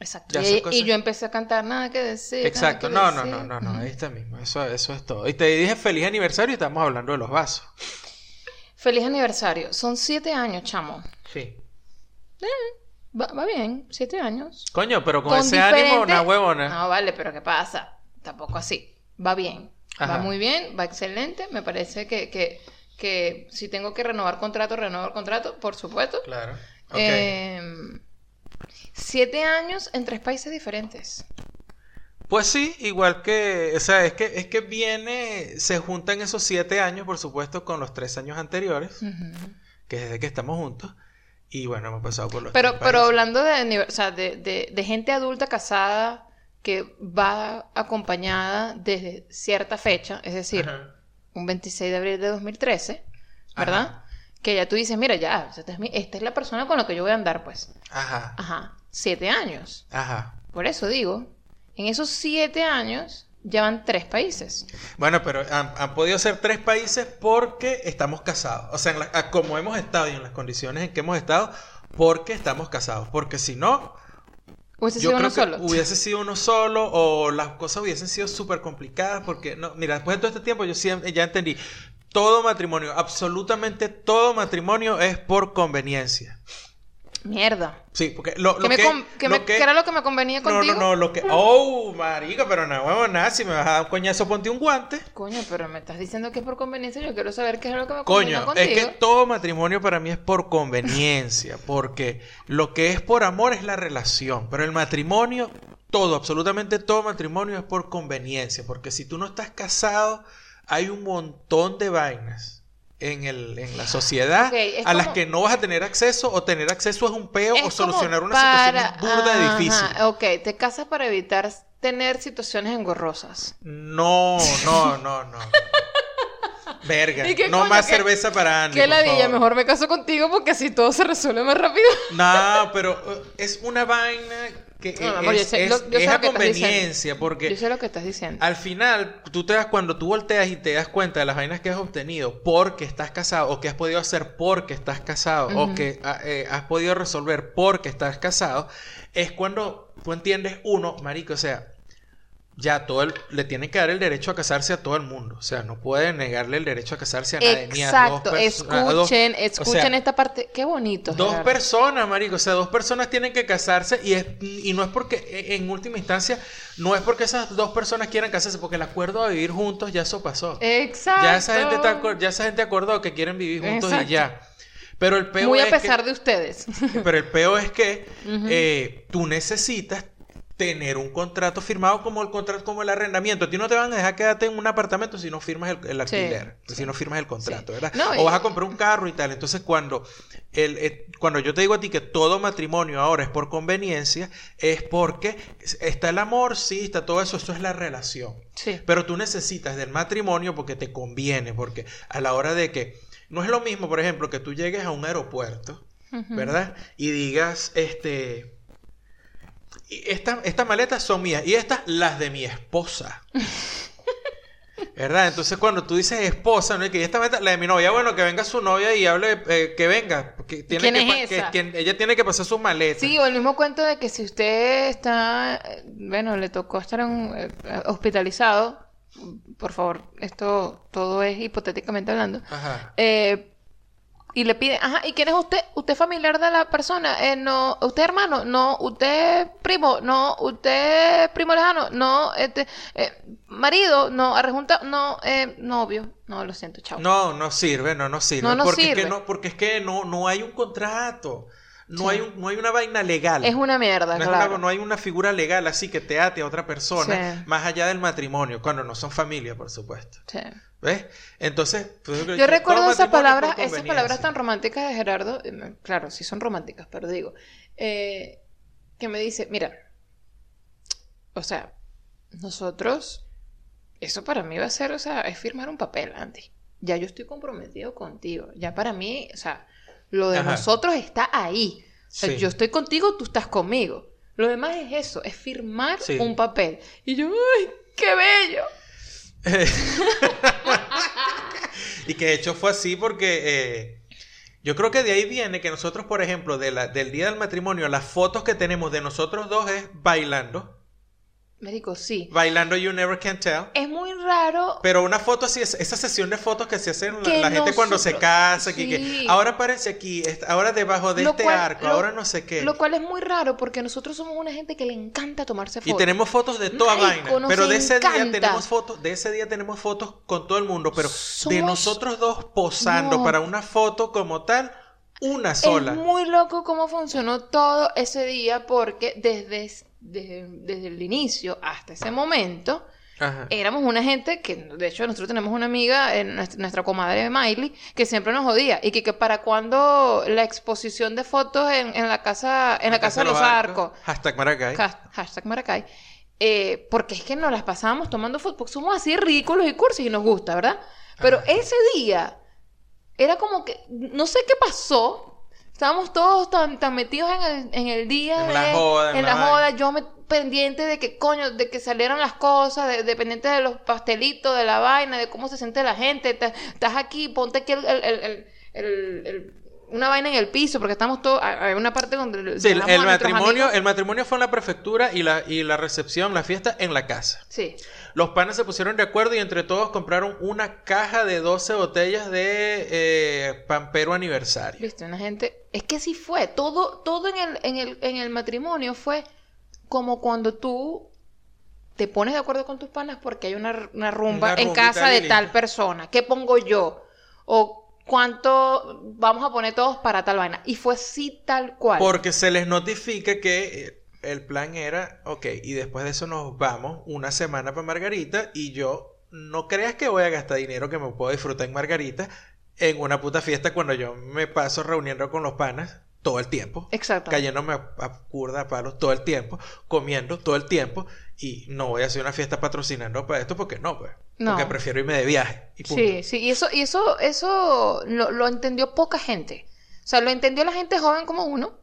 Exacto. Y, y yo empecé a cantar nada que decir. Exacto, que no, no, no, no, no, Ujú. ahí está mismo, eso, eso es todo. Y te dije feliz aniversario y estamos hablando de los vasos. Feliz aniversario. Son siete años, chamo. Sí. Va, va bien, siete años. Coño, pero con, Con ese ánimo, una huevona. No, vale, pero ¿qué pasa? Tampoco así. Va bien. Ajá. Va muy bien, va excelente. Me parece que, que, que si tengo que renovar contrato, renovar contrato, por supuesto. Claro. Eh, siete años en tres países diferentes. Pues sí, igual que, o sea, es que, es que viene, se juntan esos siete años, por supuesto, con los tres años anteriores, Ujú. que es desde que estamos juntos, y bueno, hemos pasado por los Pero, tres pero hablando de, o sea, de, de- de gente adulta casada que va acompañada desde cierta fecha, es decir, Ajá. un 26 de abril de 2013, ¿verdad? Ajá. Que ya tú dices, mira, ya, esta es, mi- esta es la persona con la que yo voy a andar, pues. Ajá, Ajá, siete años. ajá. Por eso digo, en esos siete años ya van tres países. Bueno, pero han, han podido ser tres países porque estamos casados. O sea, en la- como hemos estado y en las condiciones en que hemos estado, porque estamos casados. Porque si no, Hubiese yo sido creo uno que solo. hubiese sido uno solo o las cosas hubiesen sido súper complicadas. Porque, no, mira, después de todo este tiempo yo siempre, ya entendí. Todo matrimonio, absolutamente todo matrimonio es por conveniencia. Mierda. Sí, porque lo, ¿Qué, lo me que, lo me- que- era lo que me convenía No, contigo? no, no, lo que... Oh, marica, pero no, huevo, nada, si me vas a dar un coñazo, ponte un guante. Coño, pero me estás diciendo que es por conveniencia. Yo quiero saber qué es lo que me Coño, convenía es que todo matrimonio para mí es por conveniencia, [LAUGHS] porque lo que es por amor es la relación, pero el matrimonio, todo, absolutamente todo matrimonio es por conveniencia, porque si tú no estás casado, hay un montón de vainas en, el, en la sociedad a las que no vas a tener acceso, o tener acceso es un peo, Es o solucionar una para- situación burda Ajá, difícil. Ok, te casas para evitar tener situaciones engorrosas. No, no, no, no. [LAUGHS] Verga, ¿Y no coño? más ¿Qué- cerveza para Andy. ¿Qué por ladilla? favor. Mejor me caso contigo porque así todo se resuelve más rápido. No, pero uh, es una vaina que No, es, amor, yo sé es- lo- yo sé es lo a conveniencia, porque Yo sé lo que estás diciendo. al final tú te das cuando tú volteas y te das cuenta de las vainas que has obtenido porque estás casado o que has podido hacer porque estás casado o que ah, eh, has podido resolver porque estás casado, es cuando tú entiendes uno, marico, o sea, ya todo el, le tienen que dar el derecho a casarse a todo el mundo, o sea, no pueden negarle el derecho a casarse a nadie ni a dos Exacto, perso- a dos- escuchen, o sea, escuchen esta parte. Qué bonito. Dos Gerardo. personas, marico, o sea, dos personas tienen que casarse y, es, y no es porque, e, en última instancia, no es porque esas dos personas quieran casarse, porque el acuerdo a vivir juntos ya eso pasó. Exacto. Ya esa gente está, ya esa gente acordó que quieren vivir juntos Exacto. y ya. Pero el peo Muy a es pesar que, de ustedes. [LAUGHS] pero el peo es que eh, tú necesitas tener un contrato firmado como el contrato como el arrendamiento. A ti no te van a dejar quedarte en un apartamento si no firmas el, el alquiler, sí. si no firmas el contrato, Sí. ¿verdad? No, o y- vas a comprar un carro y tal. Entonces, cuando el, eh, cuando yo te digo a ti que todo matrimonio ahora es por conveniencia, es porque está el amor, sí, está todo eso, eso es la relación. Sí. Pero tú necesitas del matrimonio porque te conviene, porque a la hora de que no es lo mismo, por ejemplo, que tú llegues a un aeropuerto. ¿verdad? Y digas, este, y esta- estas maletas son mías y estas las de mi esposa. [LAUGHS] ¿Verdad? Entonces cuando tú dices esposa, ¿no? Y que esta maleta, la de mi novia, bueno, que venga su novia y hable, eh, que venga. Que tiene ¿Quién que, es que- que ella tiene que pasar sus maletas. Sí, o el mismo cuento de que si usted está, bueno, le tocó estar en, eh, hospitalizado, por favor, esto todo es hipotéticamente hablando, Ajá. eh, y le pide, ajá, ¿y quién es usted? ¿Usted es familiar de la persona? Eh, no, ¿usted es hermano? No, ¿usted es primo? No, ¿usted es primo lejano? No, este, eh, marido? No, arrejunta, no, eh, novio. No, lo siento, chao. No, no sirve, no, no sirve. No, no porque Es sirve. que no, porque es que no, no hay un contrato. No, Sí. hay un- no hay una vaina legal. Es una mierda, No, es claro. una- no hay una figura legal así que te ate a otra persona Sí. más allá del matrimonio, cuando no son familia, por supuesto. Sí. ¿Ves? Entonces, pues, Yo recuerdo esas palabras, esas palabras tan románticas de Gerardo, eh, claro, sí son románticas, pero digo, eh, que me dice, mira, o sea, nosotros, eso para mí va a ser, o sea, es firmar un papel, Andy. ya yo estoy comprometido contigo. Ya para mí, o sea, lo de Ajá. nosotros está ahí. O sea, Sí. yo estoy contigo, tú estás conmigo. Lo demás es eso, es firmar Sí. un papel. Y yo, ¡ay, qué bello! [LAUGHS] y que de hecho fue así porque eh, yo creo que de ahí viene que nosotros, por ejemplo, de la- del día del matrimonio, las fotos que tenemos de nosotros dos es bailando. Médico, sí. Bailando You Never Can Tell. Es muy raro. Pero una foto así, es- esa sesión de fotos que se hacen la, Que la gente cuando se casa, sí. que ahora parece aquí, ahora debajo de Lo este cual- arco, lo- ahora no sé qué. Lo cual es muy raro porque nosotros somos una gente que le encanta tomarse Y fotos. tenemos fotos de toda Marico, vaina. Pero de ese día tenemos fotos, de ese día tenemos fotos con todo el mundo. Pero de nosotros dos posando No. para una foto como tal, una sola. Es muy loco cómo funcionó todo ese día porque desde, desde, desde el inicio hasta ese momento Ajá. éramos una gente que, de hecho, nosotros tenemos una amiga, eh, nuestra, nuestra comadre Miley, que siempre nos jodía y que, que para cuando la exposición de fotos en, en la casa en la casa de los arcos, Hashtag Maracay. Has- hashtag Maracay, eh, porque es que nos las pasábamos tomando fotos, porque somos así ridículos y cursis y nos gusta, ¿verdad? Pero Ajá. ese día era como que, no sé qué pasó, estábamos todos tan, tan metidos en el, en el día En de- la joda, en en la joda, yo me pendiente de que coño, de que salieran las cosas, de, dependiente de los pastelitos, de la vaina, de cómo se siente la gente, estás aquí, ponte aquí el, una vaina en el piso, porque estamos todos, hay una parte donde Sí, el, matrimonio, el matrimonio fue en la prefectura y la, y la recepción, la fiesta en la casa. Sí. Los panes se pusieron de acuerdo y entre todos compraron una caja de 12 botellas de eh, Pampero aniversario. Viste, una gente. Es que sí fue. Todo, todo en el, en el, en el matrimonio fue como cuando tú te pones de acuerdo con tus panas porque hay una, una rumba Una en casa de tal persona. ¿Qué pongo yo? O cuánto vamos a poner todos para tal vaina. Y fue así tal cual. Porque se les notifica que eh, el plan era, ok, y después de eso nos vamos una semana para Margarita y yo no creas que voy a gastar dinero que me puedo disfrutar en Margarita en una puta fiesta cuando yo me paso reuniendo con los panas todo el tiempo. Exacto. Cayéndome a, a curda a palos todo el tiempo, comiendo todo el tiempo y no voy a hacer una fiesta patrocinando para esto porque no, pues. No. Porque prefiero irme de viaje. Y punto. Sí, sí, y eso, y eso, eso lo, lo entendió poca gente. O sea, lo entendió la gente joven como uno.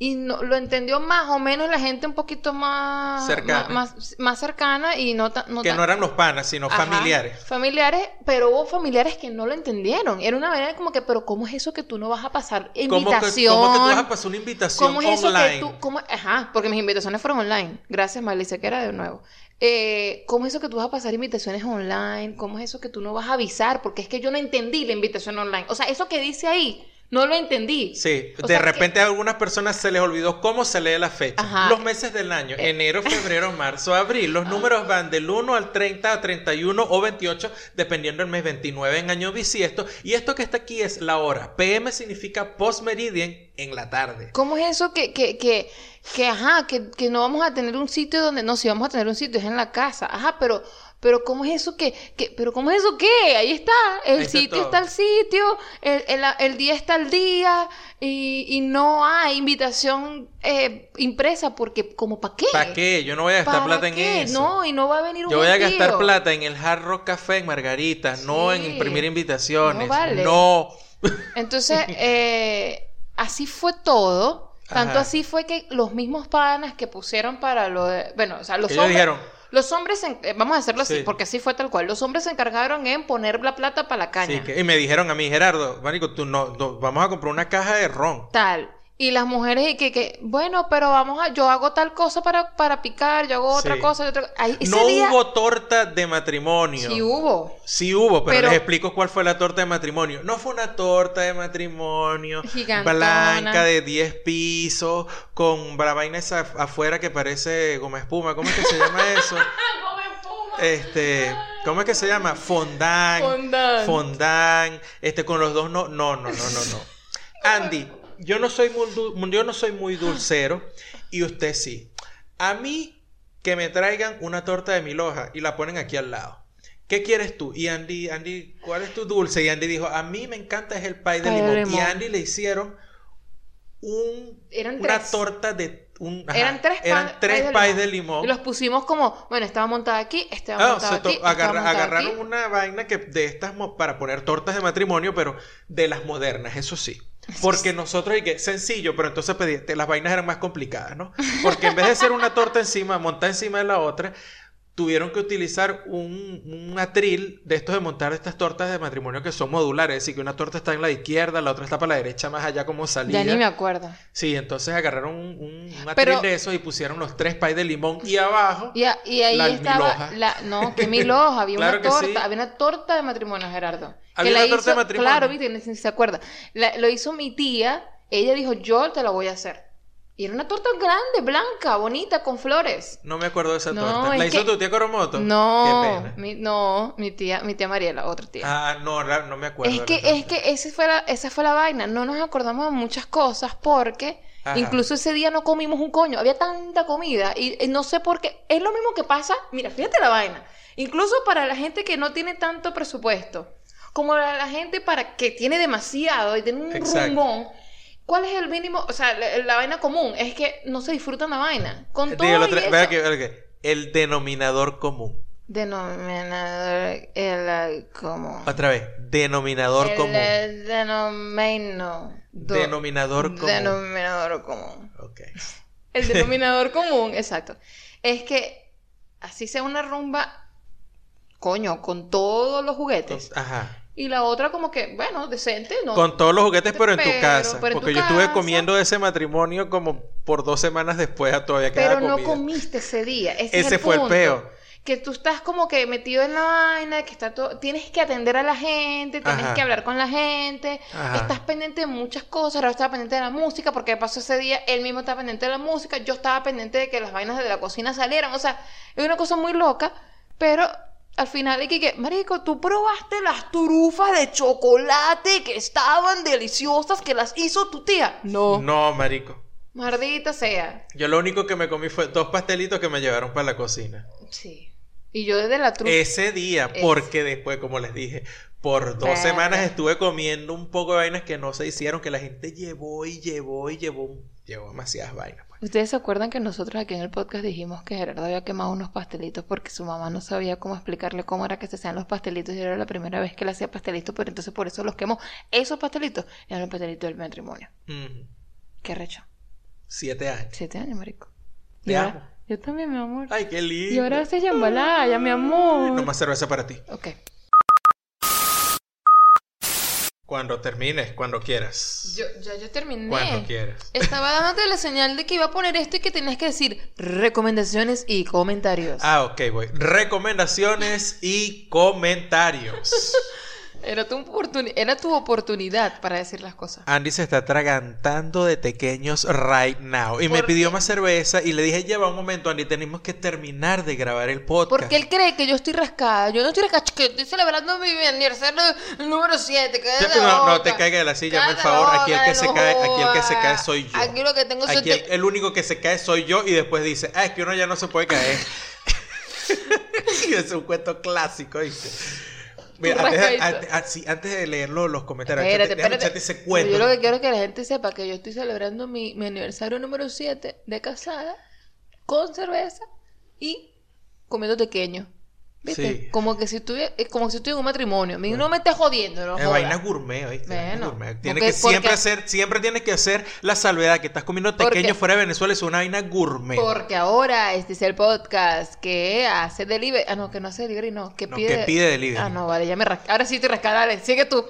Y no, lo entendió más o menos la gente un poquito más Cercana. Más, más, más cercana y no tan. No que tan- no eran los panas, sino Ajá, familiares. Familiares, pero hubo familiares que no lo entendieron. Era una manera como que, pero ¿cómo es eso que tú no vas a pasar ¿Cómo que, invitación? cómo que tú vas a pasar una invitación ¿Cómo es eso online? que tú.? Cómo, ajá, porque mis invitaciones fueron online. Gracias, Marlice, que era de nuevo. Eh, ¿Cómo es eso que tú vas a pasar invitaciones online? ¿Cómo es eso que tú no vas a avisar? Porque es que yo no entendí la invitación online. O sea, eso que dice ahí, no lo entendí. Sí, O de que- repente a algunas personas se les olvidó cómo se lee la fecha. Ajá. Los meses del año, enero, febrero, marzo, abril. Los números van del 1 al 30, a 31 o 28, dependiendo del mes 29 en año bisiesto. Y esto que está aquí es la hora. PM significa post meridian en la tarde. ¿Cómo es eso que, que, que, que ajá, que, que no vamos a tener un sitio donde, no, si vamos a tener un sitio es en la casa, ajá, pero, pero ¿cómo es eso que, que pero cómo es eso que? Ahí está, el Ahí está sitio todo. está el sitio, el, el, el día está el día, y, y no hay invitación eh, impresa, porque, ¿como para qué? ¿Para qué? Yo no voy a gastar ¿Para plata en eso. No, y no va a venir un Yo voy a gastar plata en el Hard Rock Café en Margarita, no en imprimir invitaciones. No vale. No. Entonces, [LAUGHS] eh, así fue todo. Tanto Ajá. así fue que los mismos panas que pusieron para lo de. Bueno, o sea, los ellos hombres. dijeron, Los hombres, en- eh, vamos a hacerlo así, Sí. porque así fue tal cual. Los hombres se encargaron en poner la plata para la caña. Sí, que- y me dijeron a mí, Gerardo, Marico, tú no, no- vamos a comprar una caja de ron. Tal. Y las mujeres, y que, que, bueno, pero vamos a, yo hago tal cosa para, para picar, yo hago otra Sí. cosa, y otra co- Ay, ese No día hubo torta de matrimonio. sí hubo. Sí hubo, pero, Pero- les explico cuál fue la torta de matrimonio. No fue una torta de matrimonio Gigantona. blanca de 10 pisos con la vaina esa afuera que parece goma espuma. ¿Cómo es que se llama eso? [LAUGHS] Este, ¿cómo es que se llama? Fondant. Fondant. Fondant. Este, con los dos no, no, no, no, no, no. [LAUGHS] Andy, yo no soy muy, dul- yo no soy muy dulcero y usted sí. A mí que me traigan una torta de mil hojas y la ponen aquí al lado. ¿Qué quieres tú? Y Andy, Andy, ¿cuál es tu dulce? Y Andy dijo, a mí me encanta es el pie de limón. Y a Andy le hicieron un, Eran una tres. torta de... Un, ajá, Eran tres, eran pa- tres pais pies de de limón. Y los pusimos como, bueno, estaba montada aquí, estaba Ah, montada aquí, estaba agarra- montada agarraron aquí. una vaina que de estas para poner tortas de matrimonio, pero de las modernas, eso sí. Porque nosotros, y que sencillo, pero entonces pedí- te- las vainas eran más complicadas, ¿no? Porque en vez de ser una torta encima, montada encima de la otra, tuvieron que utilizar un, un atril de estos de montar estas tortas de matrimonio que son modulares, es decir, que una torta está en la izquierda, la otra está para la derecha, más allá como salida. Ya ni me acuerdo. Sí, entonces agarraron un, un, un atril Pero- de esos y pusieron los tres pies de limón y abajo Y, a- y ahí La estaba la no, que milhoja, había Claro una torta, sí. había una torta de matrimonio, Gerardo. Había que una la torta de hizo- matrimonio. Claro, viste, se acuerda. La- lo hizo mi tía, ella dijo, "Yo te la voy a hacer." Y era una torta grande, blanca, bonita, con flores. No me acuerdo de esa No, torta. ¿La hizo que- tu tía Coromoto? No, Qué pena. mi, no, mi tía, mi tía Mariela, otra tía. Ah, no, no me acuerdo. es que, es que ese fue la- esa fue la vaina. No nos acordamos de muchas cosas porque Ajá. incluso ese día no comimos un coño. Había tanta comida y, no sé por qué. Es lo mismo que pasa. Mira, fíjate la vaina. Incluso para la gente que no tiene tanto presupuesto, como la, la gente para que tiene demasiado y tiene un Exacto. rumbón. ¿Cuál es el mínimo? O sea, la, la vaina común es que no se disfrutan la vaina. Con todo y eso- el denominador común. Denominador el común. Otra vez, denominador el, común. eh, denomino- do- Denominador común. Denominador común. Ok. El [LAUGHS] denominador común, exacto. Es que así sea una rumba, coño, con todos los juguetes. Ajá. Y la otra como que, bueno, decente, ¿no? Con todos los juguetes, pero en tu Pero- casa. pero en tu Porque yo estuve casa. comiendo de ese matrimonio como por dos semanas después a todavía quedaba Pero no comida. comiste ese día. Ese, es Ese el fue el punto. peo. Que tú estás como que metido en la vaina, que está todo. Tienes que atender a la gente, tienes Ajá. que hablar con la gente, Ajá. estás pendiente de muchas cosas. Ahora estaba pendiente de la música, porque pasó ese día, él mismo estaba pendiente de la música, yo estaba pendiente de que las vainas de la cocina salieran. O sea, es una cosa muy loca, pero al final es que, que, Marico, tú probaste las turufas de chocolate que estaban deliciosas, que las hizo tu tía. No. No, marico. Maldita sea. Yo lo único que me comí fue dos pastelitos que me llevaron para la cocina. Sí. Y yo desde la trufa. Ese día, Es- porque después, como les dije, por dos semanas estuve comiendo un poco de vainas que no se hicieron, que la gente llevó y llevó y llevó, llevó demasiadas vainas. ¿Ustedes se acuerdan que nosotros aquí en el podcast dijimos que Gerardo había quemado unos pastelitos porque su mamá no sabía cómo explicarle cómo era que se hacían los pastelitos y era la primera vez que le hacía pastelitos, pero entonces por eso los quemó. Esos pastelitos eran los pastelitos del matrimonio. Qué recho. Siete años. Siete años, marico. Te ahora- amo. Yo también, mi amor. Ay, qué lindo. Y ahora se ya mi amor. No más cerveza para ti. Ok. Cuando termines, cuando quieras. Yo, ya yo terminé. Cuando quieras. Estaba dándote la señal de que iba a poner esto y que tenías que decir recomendaciones y comentarios. Ah, ok, voy. Recomendaciones y comentarios. [LAUGHS] Era, tu era tu oportunidad para decir las cosas. Andy se está atragantando de pequeños right now. Y me ¿Por pidió qué? más cerveza y le dije, lleva un momento, Andy, tenemos que terminar de grabar el podcast. Porque él cree que yo estoy rascada. Yo no estoy rascada, que estoy celebrando mi aniversario número 7. Ya, no, no te caigas de la silla, el favor. Aquí el que se cae, aquí el que se cae soy yo. Aquí lo que tengo Aquí el, el único que se cae soy yo y después dice, ah, es que uno ya no se puede caer. [LAUGHS] es un cuento clásico, ¿viste? Mira, antes, antes- ah, antes de leerlo, los comentarios, Espérate, déjame espérate. ese cuento. Yo lo que quiero es que la gente sepa que yo estoy celebrando mi, mi aniversario número 7 de casada con cerveza y comiendo pequeño. ¿Viste? Sí. Como que si estuviera, es como si estuviera en un matrimonio. Mi- No me estés jodiendo, no Es jodas. vaina gourmet, ¿oíste? Bueno, gourmet. Tiene porque- que siempre porque- hacer, siempre tienes que hacer la salvedad que estás comiendo pequeño fuera de Venezuela es una vaina gourmet. Porque ahora este es el podcast que hace delivery. Ah, no, que no hace delivery, no. Que No, pide. que pide delivery. Ah, no, vale, ya me rasca. Ahora sí rascada, dale, sigue tú.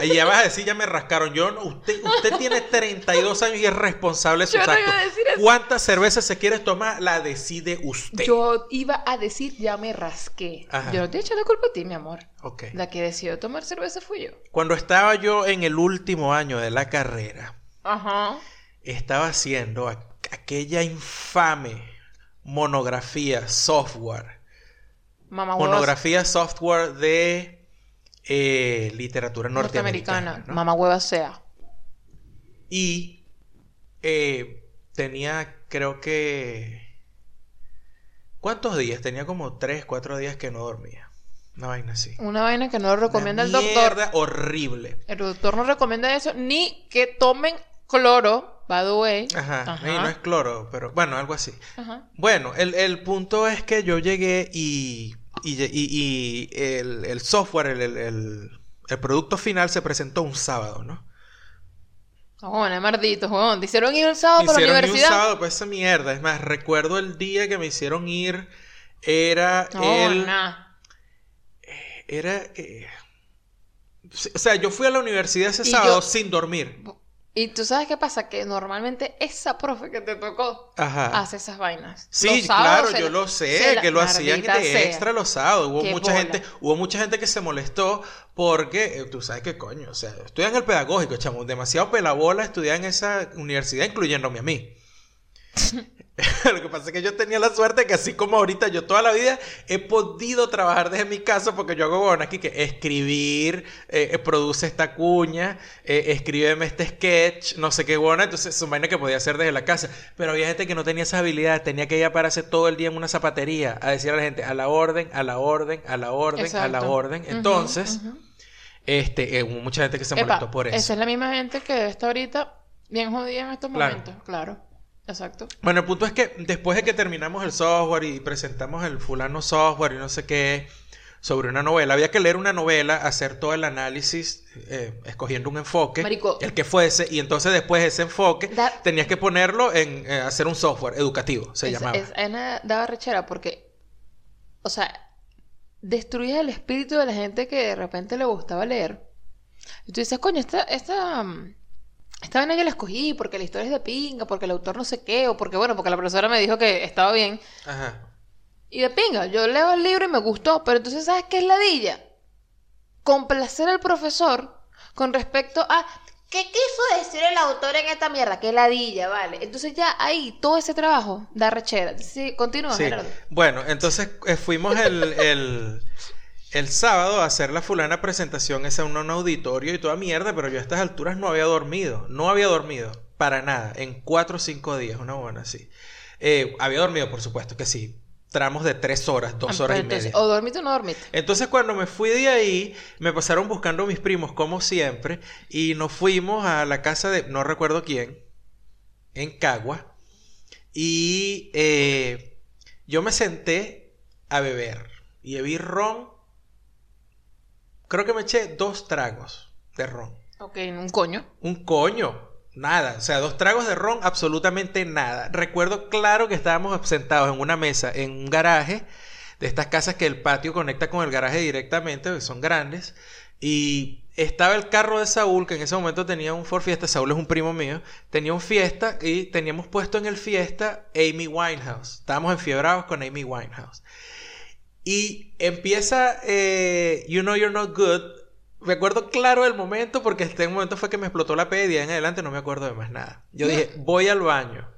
Sí, ya vas a decir, ya me rascaron. Yo, no- usted, usted tiene 32 años y es responsable de sus Yo no actos. iba a decir eso. ¿Cuántas cervezas se quiere tomar? La decide usted. Yo iba a decir, ya me rasqué. Ajá. Yo no te he hecho la culpa a ti, mi amor. La que decidió tomar cerveza fui yo. Cuando estaba yo en el último año de la carrera, Ajá. estaba haciendo aquella infame monografía software. Mamá Monografía software de eh, literatura norteamericana. norteamericana. ¿no? Mamá hueva sea. Y eh, tenía, creo que... ¿Cuántos días? Tenía como 3, 4 días que no dormía. Una vaina así. Una vaina que no lo recomienda Una el doctor. horrible. El doctor no recomienda eso, ni que tomen cloro, by the way. Ajá, Ajá. y no es cloro, pero bueno, algo así. Ajá. Bueno, el, el punto es que yo llegué y, y, y- y el, el software, el- el producto final se presentó un sábado, ¿no? Joder, mardito, joder. Te hicieron ir el sábado Me para la hicieron ir un universidad. sábado pues esa mierda. Es más, recuerdo el día que me hicieron ir, era No, el... nah. Era... eh, o sea, yo fui a la universidad ese Y sábado yo- sin dormir. Y tú sabes qué pasa, que normalmente esa profe que te tocó Ajá. hace esas vainas. Sí, claro, yo la- lo sé, la- que lo hacían de sea. extra los sábados. Hubo Qué mucha bola. gente, hubo mucha gente que se molestó porque, eh, tú sabes qué coño, o sea, estudian el pedagógico, chamo, demasiado pelabola estudiar en esa universidad, incluyéndome a mí. [LAUGHS] [LAUGHS] Lo que pasa es que yo tenía la suerte que así como ahorita yo toda la vida he podido trabajar desde mi casa porque yo hago bueno aquí que escribir, eh, eh, produce esta cuña, eh, escríbeme este sketch, no sé qué bueno, entonces es una vaina que podía hacer desde la casa. Pero había gente que no tenía esa habilidad, tenía que ir a pararse todo el día en una zapatería a decir a la gente a la orden, a la orden, a la orden, a la orden. Entonces, este, eh, hubo mucha gente que se Epa, molestó por eso. Esa es la misma gente que está ahorita bien jodida en estos Claro. momentos. Claro. Exacto. Bueno, el punto es que después de que terminamos el software y presentamos el fulano software y no sé qué sobre una novela, había que leer una novela, hacer todo el análisis, eh, escogiendo un enfoque, Marico. el que fuese, y entonces después ese enfoque Da- tenías que ponerlo en eh, hacer un software educativo, se Es- llamaba. es- a mí me daba rechera porque, o sea, destruyes el espíritu de la gente que de repente le gustaba leer. Y tú dices, coño, esta, esta, mm, esta vaina yo la escogí porque la historia es de pinga, porque el autor no sé qué, o porque, bueno, porque la profesora me dijo que estaba bien. Ajá. Y de pinga, yo leo el libro y me gustó, pero entonces, ¿sabes qué es ladilla? Complacer al profesor con respecto a ¿qué quiso decir el autor en esta mierda? Que ladilla, vale. Entonces ya ahí todo ese trabajo da rechera. Sí, continúa, Sí. Bueno, entonces eh, fuimos el, el, el sábado a hacer la fulana presentación esa en un auditorio y toda mierda, pero yo a estas alturas no había dormido. No había dormido, para nada, en cuatro o cinco días, una buena así. Eh, había dormido, por supuesto que sí. Tramos de tres horas, dos horas y media. O dormiste o no dormiste. Entonces cuando me fui de ahí, me pasaron buscando mis primos como siempre y nos fuimos a la casa de no recuerdo quién, en Cagua, y eh, yo me senté a beber y bebí ron, creo que me eché dos tragos de ron, Ok, un coño. un coño. Nada, o sea, dos tragos de ron, absolutamente nada. Recuerdo claro que estábamos sentados en una mesa en un garaje de estas casas que el patio conecta con el garaje directamente, que son grandes. Y estaba el carro de Saúl, que en ese momento tenía un Ford Fiesta. Saúl es un primo mío. Tenía un Fiesta y teníamos puesto en el Fiesta Amy Winehouse. Estábamos enfiebrados con Amy Winehouse. Y empieza eh, You Know You're Not Good. Recuerdo claro el momento porque este momento fue que me explotó la peda y de ahí en adelante no me acuerdo de más nada. Yo dije, voy al baño.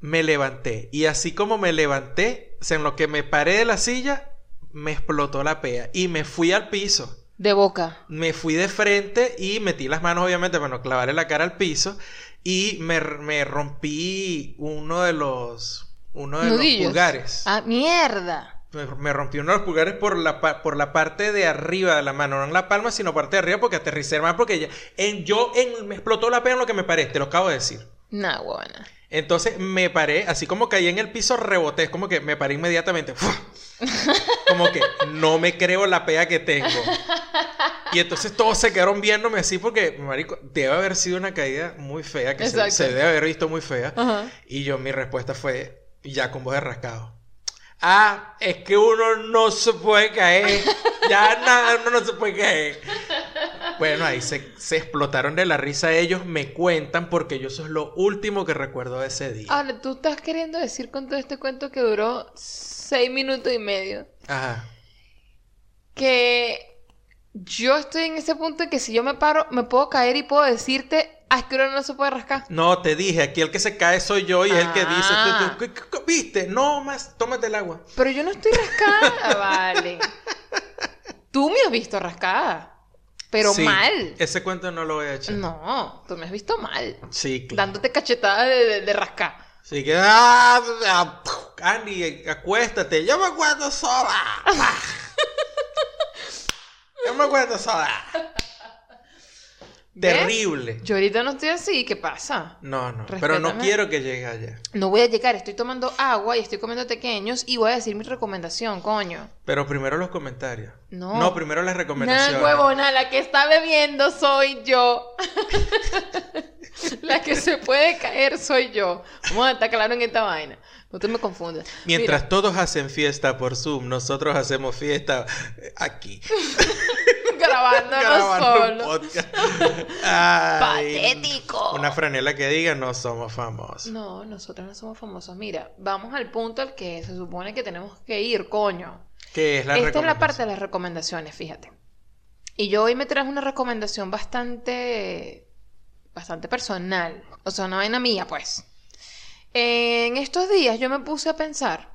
Me levanté. Y así como me levanté, o sea, en lo que me paré de la silla, me explotó la pea. Y me fui al piso. De boca. Me fui de frente y metí las manos, obviamente, para no clavarle la cara al piso. Y me, me rompí uno de los. Uno de Nudillos. los pulgares. Ah, mierda. Me, me rompí uno de los pulgares por la, por la parte de arriba de la mano, no en la palma, sino parte de arriba, porque aterricé más, porque ya, en, yo en, me explotó la pena en lo que me paré, te lo acabo de decir. Nah, huevona. Entonces me paré, así como caí en el piso, reboté, es como que me paré inmediatamente. [LAUGHS] Como que no me creo la pea que tengo. Y entonces todos se quedaron viéndome así porque, marico, debe haber sido una caída muy fea, que se, se debe haber visto muy fea. Y yo, mi respuesta fue, ya con voz de rascado. Ah, es que uno no se puede caer. Ya nada, uno no se puede caer. Bueno, ahí se, se explotaron de la risa ellos, me cuentan porque yo eso es lo último que recuerdo de ese día. Ahora, tú estás queriendo decir con todo este cuento que duró seis minutos y medio. Ajá. Que yo estoy en ese punto de que si yo me paro, me puedo caer y puedo decirte, ah, es que uno no se puede rascar. No, te dije, aquí el que se cae soy yo y es el que dice, Ah. "¿Tú- tú- qué- ¿viste? No más, tómate el agua. Pero yo no estoy rascada, [LAUGHS] vale. Tú me has visto rascada. Pero Sí, mal. Ese cuento no lo voy a echar. No, tú me has visto mal. Sí, claro. Dándote cachetadas de, de, de rascar. Así que, ah, ah, Andy, acuéstate. Yo me acuesto sola. [LAUGHS] Yo me acuesto sola. Terrible. Yo ahorita no estoy así, ¿qué pasa? No, no. Pero no quiero que llegue allá. No voy a llegar, estoy tomando agua y estoy comiendo pequeños y voy a decir mi recomendación, coño. Pero primero los comentarios. No. No, primero las recomendaciones. Nada, huevona, la que está bebiendo soy yo. [LAUGHS] la que se puede caer soy yo. Vamos a estar claro en esta vaina. No te me confundas. Mientras todos hacen fiesta por Zoom, nosotros hacemos fiesta aquí. [LAUGHS] Grabándonos [LAUGHS] grabando un solo. podcast. [LAUGHS] Ay, Patético. Una franela que diga no somos famosos. No, nosotros no somos famosos. Mira, vamos al punto al que se supone que tenemos que ir, coño. ¿Qué es la Esta es la parte de las recomendaciones, fíjate. Y yo hoy me traje una recomendación bastante, bastante personal. O sea, una vaina mía, pues. En estos días yo me puse a pensar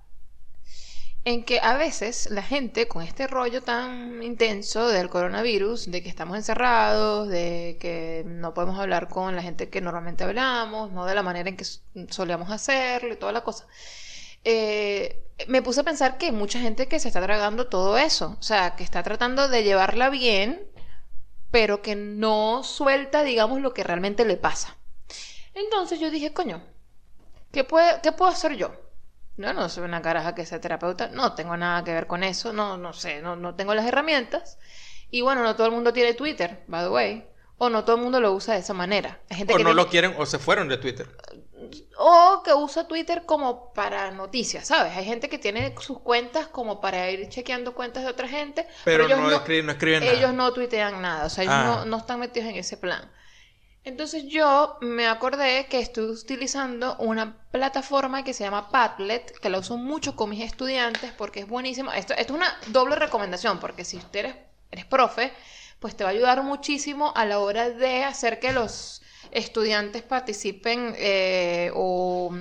en que a veces la gente con este rollo tan intenso del coronavirus, de que estamos encerrados, de que no podemos hablar con la gente que normalmente hablamos, no de la manera en que solíamos hacerlo y toda la cosa, eh, me puse a pensar que hay mucha gente que se está tragando todo eso, o sea, que está tratando de llevarla bien, pero que no suelta, digamos, lo que realmente le pasa. Entonces yo dije, coño, ¿qué, puede, qué puedo hacer yo? No, no soy una caraja que sea terapeuta, no tengo nada que ver con eso, no, no sé, no, no tengo las herramientas. Y bueno, no todo el mundo tiene Twitter, by the way, o no todo el mundo lo usa de esa manera. Hay gente O que no tiene- lo quieren o se fueron de Twitter. o que usa Twitter como para noticias, ¿sabes? Hay gente que tiene sus cuentas como para ir chequeando cuentas de otra gente, Pero, ellos no, escriben, no escriben nada. ellos no tuitean nada, o sea, ellos Ah. no, no están metidos en ese plan. Entonces yo me acordé que estoy utilizando una plataforma que se llama Padlet, que la uso mucho con mis estudiantes porque es buenísima. Esto, esto es una doble recomendación, porque si usted eres, eres profe, pues te va a ayudar muchísimo a la hora de hacer que los estudiantes participen eh, o,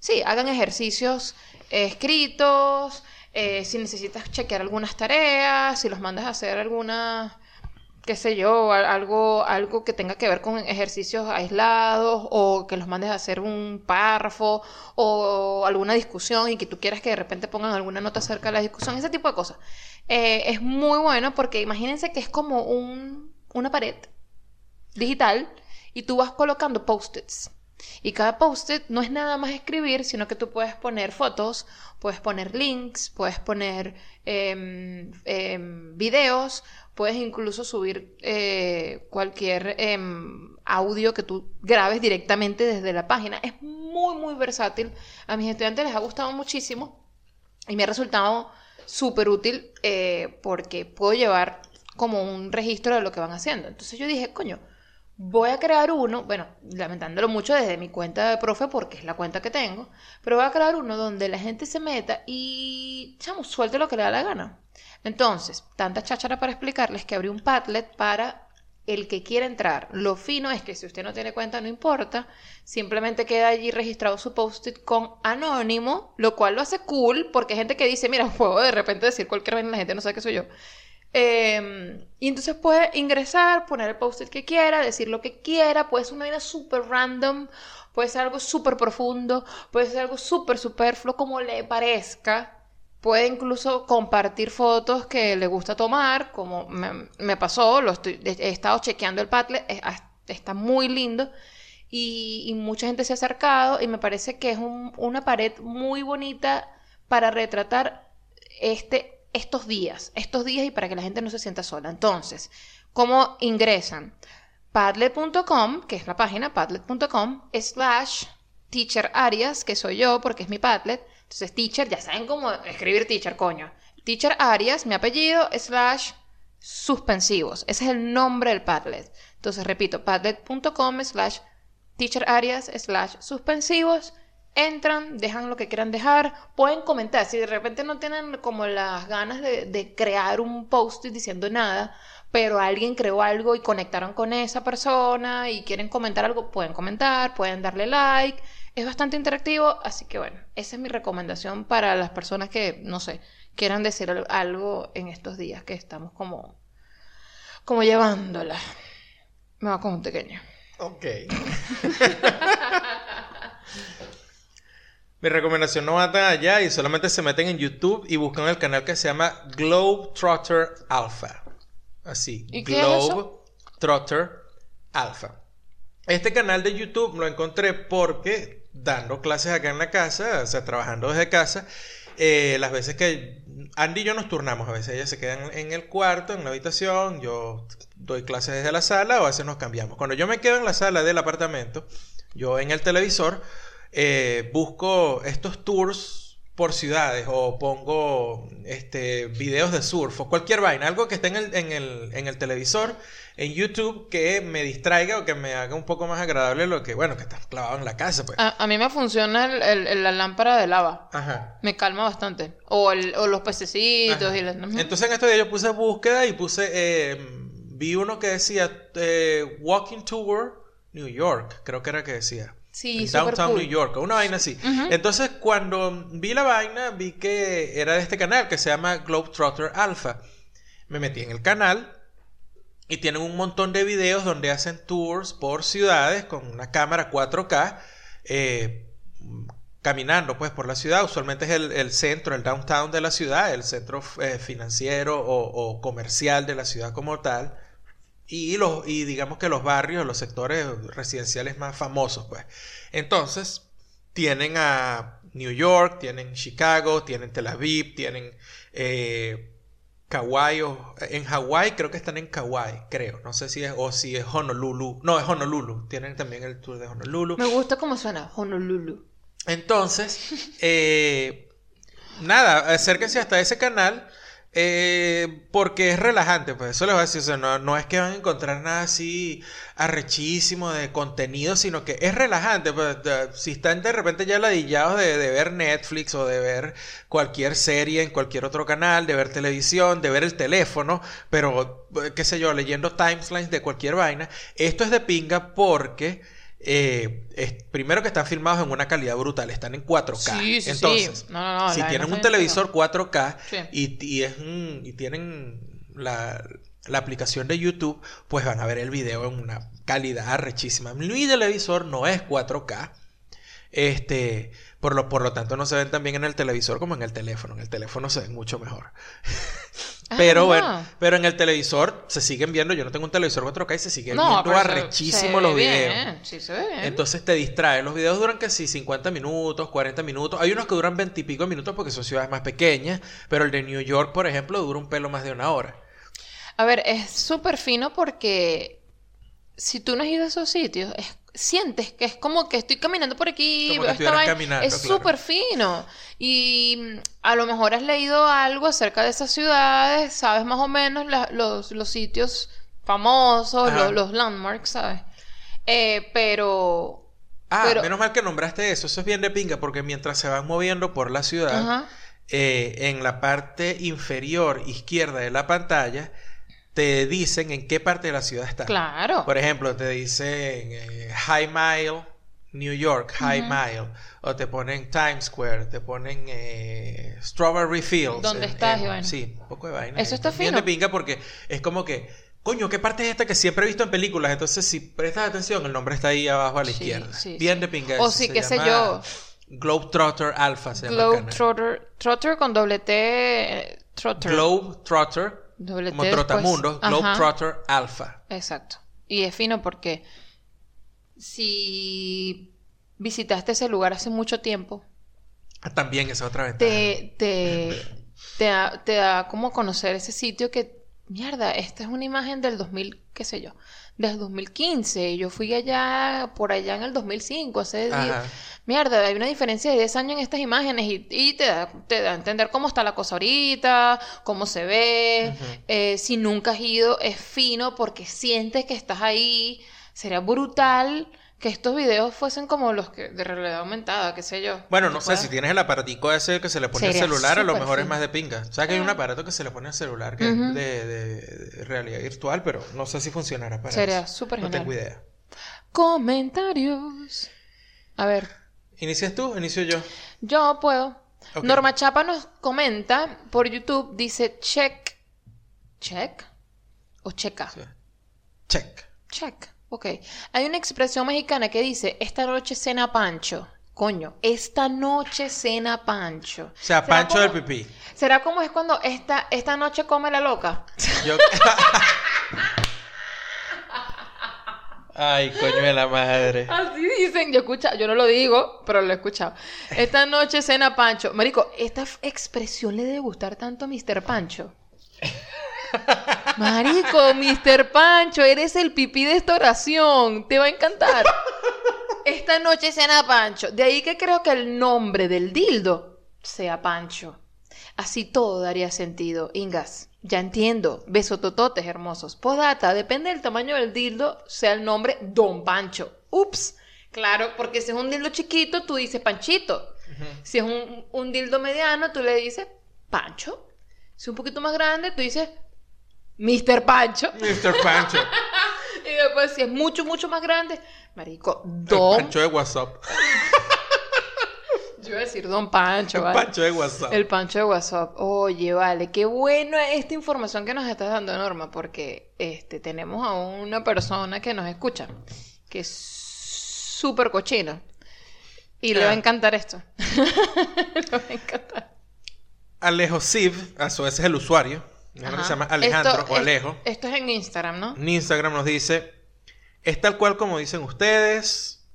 sí, hagan ejercicios eh, escritos, eh, si necesitas chequear algunas tareas, si los mandas a hacer algunas qué sé yo, al- algo, algo que tenga que ver con ejercicios aislados o que los mandes a hacer un párrafo o alguna discusión y que tú quieras que de repente pongan alguna nota acerca de la discusión, ese tipo de cosas. Eh, es muy bueno porque imagínense que es como un, una pared digital y tú vas colocando post-its. Y cada post-it no es nada más escribir, sino que tú puedes poner fotos, puedes poner links, puedes poner em, em, videos, puedes incluso subir eh, cualquier em, audio que tú grabes directamente desde la página. Es muy, muy versátil. A mis estudiantes les ha gustado muchísimo y me ha resultado súper útil eh, porque puedo llevar como un registro de lo que van haciendo. Entonces yo dije, coño, voy a crear uno, bueno, lamentándolo mucho desde mi cuenta de profe porque es la cuenta que tengo, pero voy a crear uno donde la gente se meta y, chamo, suelte lo que le da la gana. Entonces, tanta cháchara para explicarles que abrí un Padlet para el que quiera entrar. Lo fino es que si usted no tiene cuenta, no importa. Simplemente queda allí registrado su post-it con anónimo, lo cual lo hace cool porque hay gente que dice, mira, [LAUGHS] puedo de repente decir cualquier vaina la gente no sabe que soy yo. Eh, y entonces puede ingresar, poner el post-it que quiera, decir lo que quiera, puede ser una vida súper random, puede ser algo súper profundo, puede ser algo súper superfluo como le parezca. Puede incluso compartir fotos que le gusta tomar, como me, pasó, he estado chequeando el Padlet, es- está muy lindo y, mucha gente se ha acercado y me parece que es un- una pared muy bonita para retratar este, estos días, estos días y para que la gente no se sienta sola. Entonces, ¿cómo ingresan? Padlet.com, que es la página, padlet.com, slash teacher Arias, que soy yo porque es mi Padlet. Entonces, teacher, ya saben cómo escribir teacher, coño. Teacher Arias, mi apellido, slash suspensivos. Ese es el nombre del Padlet. Entonces, repito, padlet.com slash teacher Arias slash suspensivos. Entran, dejan lo que quieran dejar, pueden comentar. Si de repente no tienen como las ganas de, de crear un post diciendo nada, pero alguien creó algo y conectaron con esa persona y quieren comentar algo, pueden comentar, pueden darle like. Es bastante interactivo, así que bueno, esa es mi recomendación para las personas que, no sé, quieran decir al- algo en estos días que estamos como, como llevándola. Me va con un pequeño. Ok. [LAUGHS] Mi recomendación no va tan allá y solamente se meten en YouTube y buscan el canal que se llama Globetrotter Alpha. Así. ¿Y qué es? Globetrotter Alpha. Este canal de YouTube lo encontré porque dando clases acá en la casa, o sea, trabajando desde casa, eh, las veces que Andy y yo nos turnamos, a veces ella se queda en, en el cuarto, en la habitación, yo doy clases desde la sala o a veces nos cambiamos. Cuando yo me quedo en la sala del apartamento, yo en el televisor eh, busco estos tours por ciudades o pongo este, videos de surf o cualquier vaina, algo que esté en el, en el, en el televisor, en YouTube, que me distraiga o que me haga un poco más agradable lo que, bueno, que está clavado en la casa, pues. A, a mí me funciona el- la lámpara de lava. Ajá. Me calma bastante. O, el- o los pececitos Ajá. y las... Ujú. Entonces en estos días yo puse búsqueda y puse, eh, vi uno que decía eh, Walking Tour New York, creo que era que decía. Sí, En Downtown cool. New York, una vaina así. Entonces cuando vi la vaina, vi que era de este canal que se llama Globetrotter Alpha. Me metí en el canal y tienen un montón de videos donde hacen tours por ciudades con una cámara 4K. eh, caminando pues por la ciudad, usualmente es el, el centro, el downtown de la ciudad, el centro eh, financiero o, o comercial de la ciudad como tal, y, los, y digamos que los barrios, los sectores residenciales más famosos pues. Entonces, tienen a New York, tienen Chicago, tienen Tel Aviv, tienen eh, Kauai o en Hawái creo que están en Kauai, creo, no sé si es o si es Honolulu, no es Honolulu, tienen también el tour de Honolulu. Me gusta cómo suena Honolulu. Entonces, eh, nada, acérquense hasta ese canal eh, porque es relajante, pues eso les voy a decir, o sea, no, es que van a encontrar nada así arrechísimo de contenido, sino que es relajante, pues si están de repente ya ladillados de, de ver Netflix o de ver cualquier serie en cualquier otro canal, de ver televisión, de ver el teléfono, pero eh, qué sé yo, leyendo timelines de cualquier vaina, esto es de pinga porque... eh, es- primero que están filmados en una calidad brutal, están en 4K. Sí, sí, sí. Entonces, No, no, no, si tienen un televisor 4K Sí. y, y es un- y tienen la, la aplicación de YouTube, pues van a ver el video en una calidad arrechísima. Mi televisor no es 4K. Este, por lo, por lo tanto, no se ven tan bien en el televisor como en el teléfono. En el teléfono se ven mucho mejor. [LAUGHS] Ah, Pero bueno, pero en el televisor se siguen viendo. Yo no tengo un televisor 4K y se siguen No, viendo arrechísimo se los videos. bien, Sí, se ve bien. Entonces te distrae. Los videos duran casi 50 minutos, 40 minutos. Hay unos que duran 20 y pico minutos porque son ciudades más pequeñas. Pero el de New York, por ejemplo, dura un pelo más de una hora. A ver, es súper fino porque si tú no has ido a esos sitios, es- sientes que es como que estoy caminando por aquí, Como que veo esta estuvieras vaina. caminando, es claro. súper fino. Y mm, a lo mejor has leído algo acerca de esas ciudades, sabes más o menos la- los, los sitios famosos, Ajá. lo- los, landmarks, ¿sabes? Eh, pero... Ah, Pero- menos mal que nombraste eso. Eso es bien de pinga porque mientras se van moviendo por la ciudad, eh, en la parte inferior izquierda de la pantalla, te dicen en qué parte de la ciudad está. Claro. Por ejemplo, te dicen eh, High Mile, New York, High. Mile. O te ponen Times Square, te ponen eh, Strawberry Fields. ¿Dónde en- estás en-? Sí, un poco de vaina. Eso está Bien fino. de pinga porque es como que, coño, ¿qué parte es esta que siempre he visto en películas? Entonces, si prestas atención, el nombre está ahí abajo a la Sí, izquierda. sí, Bien sí. de pinga. O sí, qué sé yo. Globetrotter Alpha se llama. Globetrotter Trotter con doble T. eh, Trotter. Globetrotter, Doble como T Ajá. Globetrotter Alpha. Exacto. Y es fino porque si visitaste ese lugar hace mucho tiempo, Ah, También esa otra ventaja. te, te, te da, te da como conocer ese sitio que, mierda, esta es una imagen del 2000, qué sé yo, del 2015. y Yo fui allá, por allá en el 2005, hace Ajá. Mierda, hay una diferencia de 10 años en estas imágenes y, y te, da, te da a entender cómo está la cosa ahorita, cómo se ve. Eh, si nunca has ido, es fino porque sientes que estás ahí. Sería brutal que estos videos fuesen como los que de realidad aumentada, qué sé yo. Bueno, no sé, puedas- si tienes el aparatico ese que se le pone al Sería celular, a lo súper mejor es más de pinga. O sea que hay un aparato que se le pone al celular que es de, de- de realidad virtual, pero no sé si funcionará para Sería eso. súper No genial. tengo idea. Comentarios. A ver, ¿Inicias tú? ¿Inicio yo? yo puedo. Norma Chapa nos comenta por YouTube, dice check. ¿Check? ¿O checa? Sí. Check. Check. Ok. Hay una expresión mexicana que dice, esta noche cena Pancho. Coño, esta noche cena Pancho. O sea, ¿Será Pancho del pipí. ¿Será como es cuando esta, esta noche come la loca? Yo... [LAUGHS] Ay, coño de la madre. Así dicen, yo escucha, yo no lo digo, pero lo he escuchado. Esta noche cena Pancho. Marico, esta expresión le debe gustar tanto a Mr. Pancho. Marico, Mr. Pancho, eres el pipí de esta oración. Te va a encantar. Esta noche cena Pancho. De ahí que creo que el nombre del dildo sea Pancho. Así todo daría sentido. Ingas, ya entiendo. Besotototes hermosos. Podata, depende del tamaño del dildo, sea el nombre Don Pancho. Ups. Claro, porque si es un dildo chiquito, tú dices Panchito. Si es un, un dildo mediano, tú le dices Pancho. Si es un poquito más grande, tú dices Mr. Pancho. Mr. Pancho. [LAUGHS] Y después, si es mucho, mucho más grande, marico, El Don. Pancho de WhatsApp. [LAUGHS] Yo iba a decir Don Pancho, El [LAUGHS] ¿vale? Pancho de WhatsApp. El Pancho de WhatsApp. Oye, vale, qué buena esta información que nos estás dando, Norma, porque este, tenemos a una persona que nos escucha, que es súper cochina. Y le va a Ah. encantar esto. le va a encantar. Alejo Siv, a su vez es el usuario. Que se llama Alejandro Esto- o es- Alejo. Esto es en Instagram, ¿no? En Instagram nos dice, es tal cual como dicen ustedes,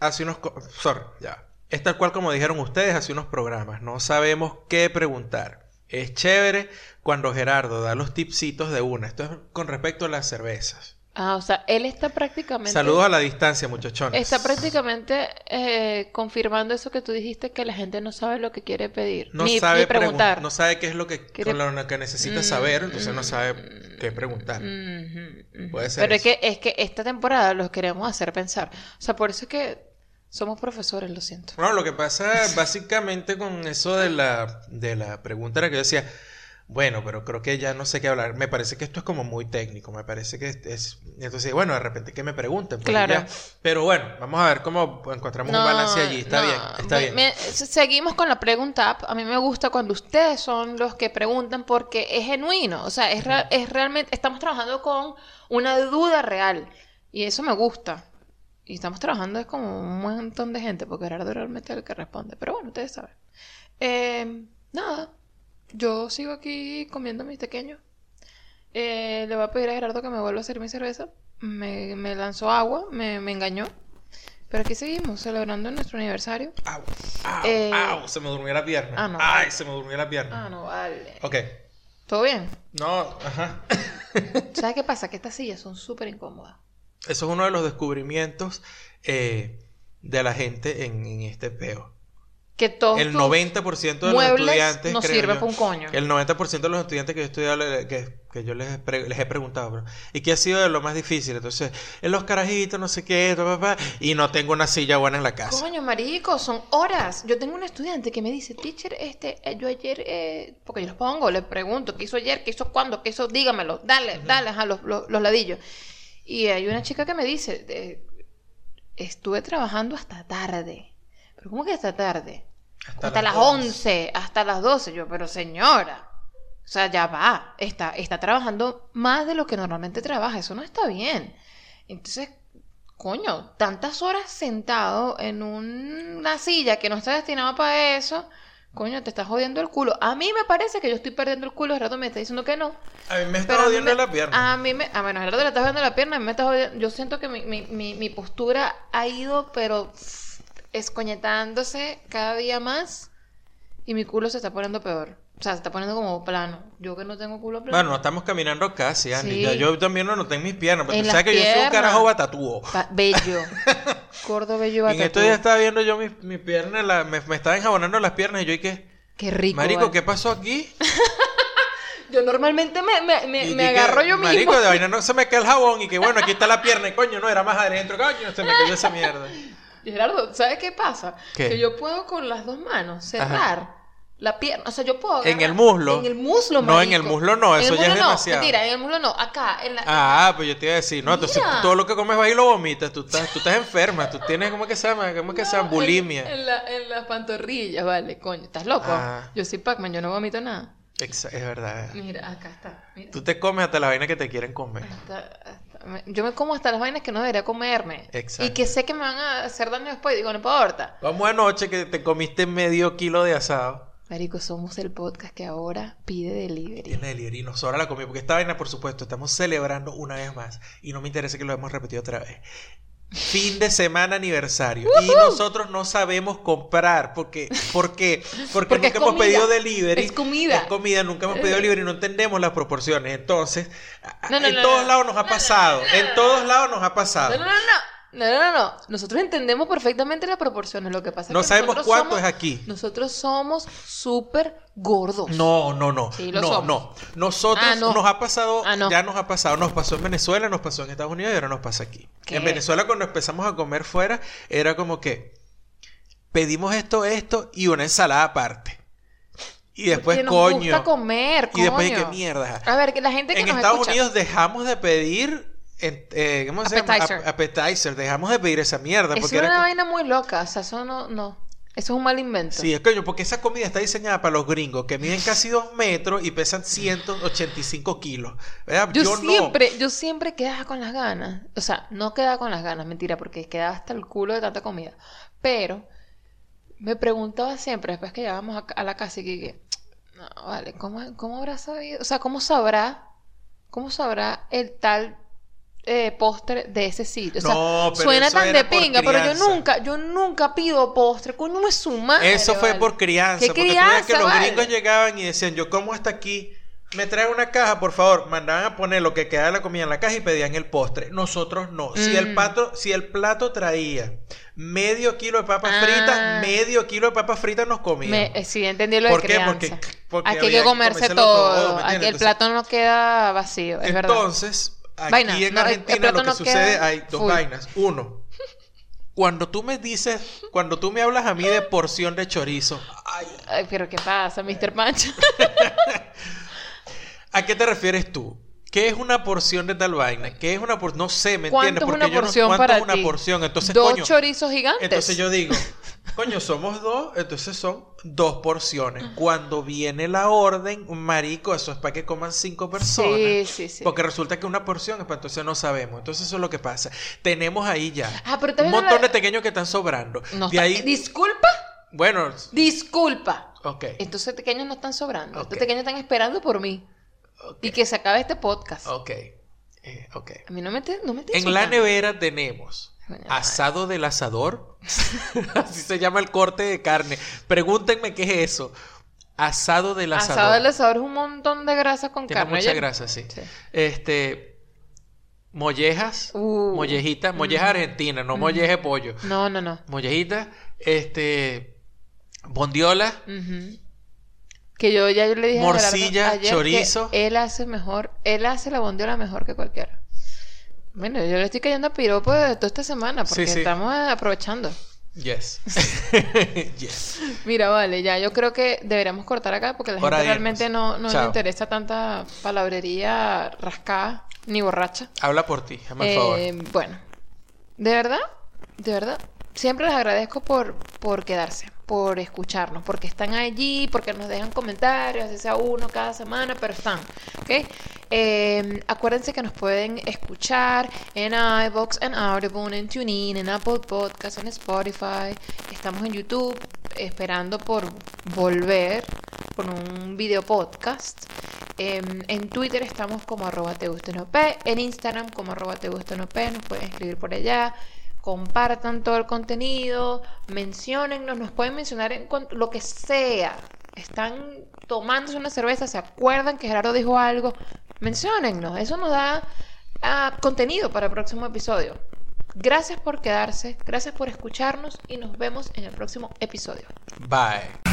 hace unos... Sorry, ya. Es tal cual como dijeron ustedes hace unos programas. No sabemos qué preguntar. Es chévere cuando Gerardo da los tipsitos de una. Esto es con respecto a las cervezas. Ah, o sea, él está prácticamente... Saludos a la distancia, muchachones. Está prácticamente eh, confirmando eso que tú dijiste, que la gente no sabe lo que quiere pedir. no ni, sabe ni preguntar. pregun- no sabe qué es lo que, Quiere- con lo que necesita Mm, saber, entonces no mm, sabe qué preguntar. Ujú. Puede ser Pero es que, es que esta temporada los queremos hacer pensar. O sea, por eso es que somos profesores, lo siento. Bueno, lo que pasa básicamente con eso de la, de la pregunta era que yo decía, bueno, pero creo que ya no sé qué hablar. Me parece que esto es como muy técnico, me parece que es... es- Entonces, bueno, de repente que me pregunten. pues, Claro. ya. Pero bueno, vamos a ver cómo encontramos un balance allí. Está no, bien, está me- bien. me- seguimos con la pregunta. A mí me gusta cuando ustedes son los que preguntan porque es genuino. O sea, es, rea- es realmente, estamos trabajando con una duda real. Y eso me gusta. Y estamos trabajando es como un montón de gente, porque Gerardo realmente es el que responde. Pero bueno, ustedes saben. Eh, nada, yo sigo aquí comiendo mis pequeños. Eh, le voy a pedir a Gerardo que me vuelva a hacer mi cerveza. Me, me lanzó agua, me, me engañó. Pero aquí seguimos, celebrando nuestro aniversario. Au, au, Eh, au, se me durmió la pierna. ah, no. Ay, se me durmió la pierna. Ah, no vale. Ok. ¿Todo bien? No, ajá. [LAUGHS] ¿Sabes qué pasa? Que estas sillas son súper incómodas. Eso es uno de los descubrimientos eh, de la gente en, en este peo. Que todos El tus 90% de los estudiantes. no sirve para un coño. El 90% de los estudiantes que yo he estudiado, que, que yo les les he preguntado, bro, ¿y qué ha sido de lo más difícil? Entonces, en los carajitos, no sé qué, pa, y no tengo una silla buena en la casa. Coño, marico, son horas. Yo tengo un estudiante que me dice, teacher, este, eh, yo ayer, eh, porque yo los pongo, le pregunto, ¿qué hizo ayer? ¿Qué hizo cuándo? ¿Qué hizo? Dígamelo, dale, dale, a los, los, los ladillos. Y hay una chica que me dice, eh, estuve trabajando hasta tarde. ¿Pero cómo que hasta tarde? Hasta, las 11, hasta las 12. Yo, pero señora, o sea, ya va, está, está trabajando más de lo que normalmente trabaja, eso no está bien. Entonces, coño, tantas horas sentado en un- una silla que no está destinada para eso, coño, te estás jodiendo el culo. A mí me parece que yo estoy perdiendo el culo, el rato me está diciendo que no. A mí me está jodiendo me- la pierna. A mí me, a bueno, Gerardo le está jodiendo la pierna, a mí me está jodiendo. Yo siento que mi, mi, mi, mi postura ha ido, pero escoñetándose cada día más y mi culo se está poniendo peor. O sea, se está poniendo como plano. Yo que no tengo culo plano. Bueno, estamos caminando casi, Andy. Sí. Ya yo también lo noté en mis piernas, porque En tú sabes que yo soy un carajo batatúo. Bello. [LAUGHS] Gordo, bello, En estos días estaba viendo yo mis mi piernas, la- me, me estaba enjabonando las piernas y yo, ¿y qué? Qué rico. Marico, vale. ¿qué pasó aquí? [LAUGHS] Yo normalmente me, me, me, Y me agarro yo Marico, mismo. de vaina no se me cae el jabón y que bueno, aquí está la pierna y coño, no, era más adentro, coño, se me cayó esa mierda. [LAUGHS] Gerardo, ¿sabes qué pasa? ¿Qué? Que yo puedo con las dos manos cerrar la pierna. O sea, yo puedo. En el muslo. En el muslo, No, en el marico. muslo no, eso ya es no, demasiado. Mentira, en el muslo no. Acá, en la. Ah, pues yo te iba a decir, no, entonces Mira. todo lo que comes vas y lo vomitas, tú estás, tú estás enferma, tú tienes, ¿cómo que se llama? ¿Cómo que se llama? No, Bulimia. En, en la- en las pantorrillas, vale, coño. ¿Estás loco? Ah. Yo soy Pac-Man, yo no vomito nada. Exa- es verdad. Mira, acá está. Mira. Tú te comes hasta la vaina que te quieren comer. Hasta- yo me como hasta las vainas que no debería comerme. Exacto. Y que sé que me van a hacer daño después. Digo, no importa. Vamos anoche que te comiste medio kilo de asado. Marico, somos el podcast que ahora pide delivery. Tiene delivery y nos sobra la comida. Porque esta vaina, por supuesto, estamos celebrando una vez más. Y no me interesa que lo hemos repetido otra vez. Fin de semana aniversario. Y nosotros no sabemos comprar. Porque, ¿Por qué? Porque, Porque nunca hemos pedido delivery. Es comida. Es comida, nunca hemos pedido delivery. No entendemos las proporciones. Entonces, No, no, en no, todos no. lados nos ha pasado. En todos lados nos ha pasado. No, no, no, no. No, no, no, no. Nosotros entendemos perfectamente las proporciones. Lo que pasa es No que sabemos cuánto somos- es aquí. Nosotros somos súper gordos. No, no, no. Sí, lo no, somos. no. Nosotros Ah, no. nos ha pasado, Ah, no. ya nos ha pasado, nos pasó en Venezuela, nos pasó en Estados Unidos y ahora nos pasa aquí. ¿Qué? En Venezuela cuando empezamos a comer fuera era como que pedimos esto, esto y una ensalada aparte. Y después, nos coño. gusta comer, y después. ¿qué mierda? A ver, que la gente que en nos Estados escucha... Unidos dejamos de pedir, en- eh, ¿cómo se llama? Appetizer. Ap- Appetizer. Dejamos de pedir esa mierda. Eso Porque era una como- vaina muy loca. O sea, eso no... no. Eso es un mal invento. Sí, es coño, porque esa comida está diseñada para los gringos que miden casi dos metros y pesan 185 kilos. ¿verdad? Yo, siempre, yo siempre quedaba con las ganas. O sea, no quedaba con las ganas, mentira, porque quedaba hasta el culo de tanta comida. Pero me preguntaba siempre, después que llegábamos a, a la casa, y que, que, no, vale, ¿cómo, ¿cómo habrá sabido? O sea, ¿cómo sabrá? ¿Cómo sabrá el tal eh, postre de ese sitio? O sea, No, suena tan de pinga, pero yo crianza. nunca, yo nunca pido postre. Coño, es su madre. Eso fue vale. por crianza. ¿Qué porque tú veías que crianza, los gringos llegaban y decían, yo como hasta aquí. Me trae una caja, por favor. Mandaban a poner lo que queda de la comida en la caja y pedían el postre. Nosotros no. Si, el Mm. pato, si el plato traía medio kilo de papas Ah. fritas, medio kilo de papas fritas nos comíamos. Me, eh, sí, entendí lo de ¿Por qué? crianza. Porque- porque Aquí hay que comerse todo. todo, ¿me Aquí el plato no queda vacío, es verdad. Aquí Vaina, en no, Argentina lo que no sucede, hay dos full. vainas. Uno, [LAUGHS] cuando tú me dices, cuando tú me hablas a mí de porción de chorizo, ay, Ay, pero ¿qué pasa, Mr. Pancho? [LAUGHS] ¿a qué te refieres tú? ¿Qué es una porción de tal vaina? ¿Qué es una porción? No sé, ¿me ¿Cuánto entiendes? es Porque una yo no porción cuánto para es una ti? porción. Entonces, Dos coño, chorizos gigantes. entonces yo digo, coño, somos dos, entonces son dos porciones. Cuando viene la orden, marico, eso es para que coman cinco personas. Sí, sí, sí. Porque resulta que una porción es para entonces no sabemos. Entonces eso es lo que pasa. Tenemos ahí ya Ah, pero un montón de pequeños que están sobrando. No de está- ahí, Disculpa, bueno, disculpa. ok. Estos pequeños no están sobrando. Ok. Estos pequeños están esperando por mí. ok, Y que se acabe este podcast. Ok. eh, ok. A mí no me, te- no me En la nevera tenemos. Asado del asador. [LAUGHS] Así se llama el corte de carne. Pregúntenme qué es eso. Asado del asador. Asado del asador es un montón de grasa con Tiene carne. mucha grasa, sí. Sí. Este. Mollejas. Uh. mollejitas. Molleja argentina, no molleja de pollo. No, no, no. Mollejitas. Este. Bondiola. Que yo ya yo le dije Morcilla, Gerardo ayer que chorizo. él hace mejor, él hace la bondiola mejor que cualquiera. Bueno, yo le estoy cayendo a piropo de toda esta semana porque Sí, sí. estamos aprovechando. Yes. [LAUGHS] yes. Mira, vale, ya yo creo que deberíamos cortar acá porque la Hora gente realmente no, no le interesa tanta palabrería rascada ni borracha. Habla por ti, hazme el Eh, favor. bueno, de verdad, de verdad, siempre les agradezco por, por quedarse, por escucharnos, porque están allí, porque nos dejan comentarios, así sea uno cada semana, pero están. Eh, acuérdense que nos pueden escuchar en iVoox, en Audible, en TuneIn, en Apple Podcasts, en Spotify. Estamos en YouTube esperando por volver con un video podcast. Em, en Twitter estamos como arroba en Instagram como arroba nos pueden escribir por allá, compartan todo el contenido, menciónennos, nos pueden mencionar en lo que sea. Están tomándose una cerveza, se acuerdan que Gerardo dijo algo, menciónennos, eso nos da ah, contenido para el próximo episodio. Gracias por quedarse, gracias por escucharnos y nos vemos en el próximo episodio. Bye.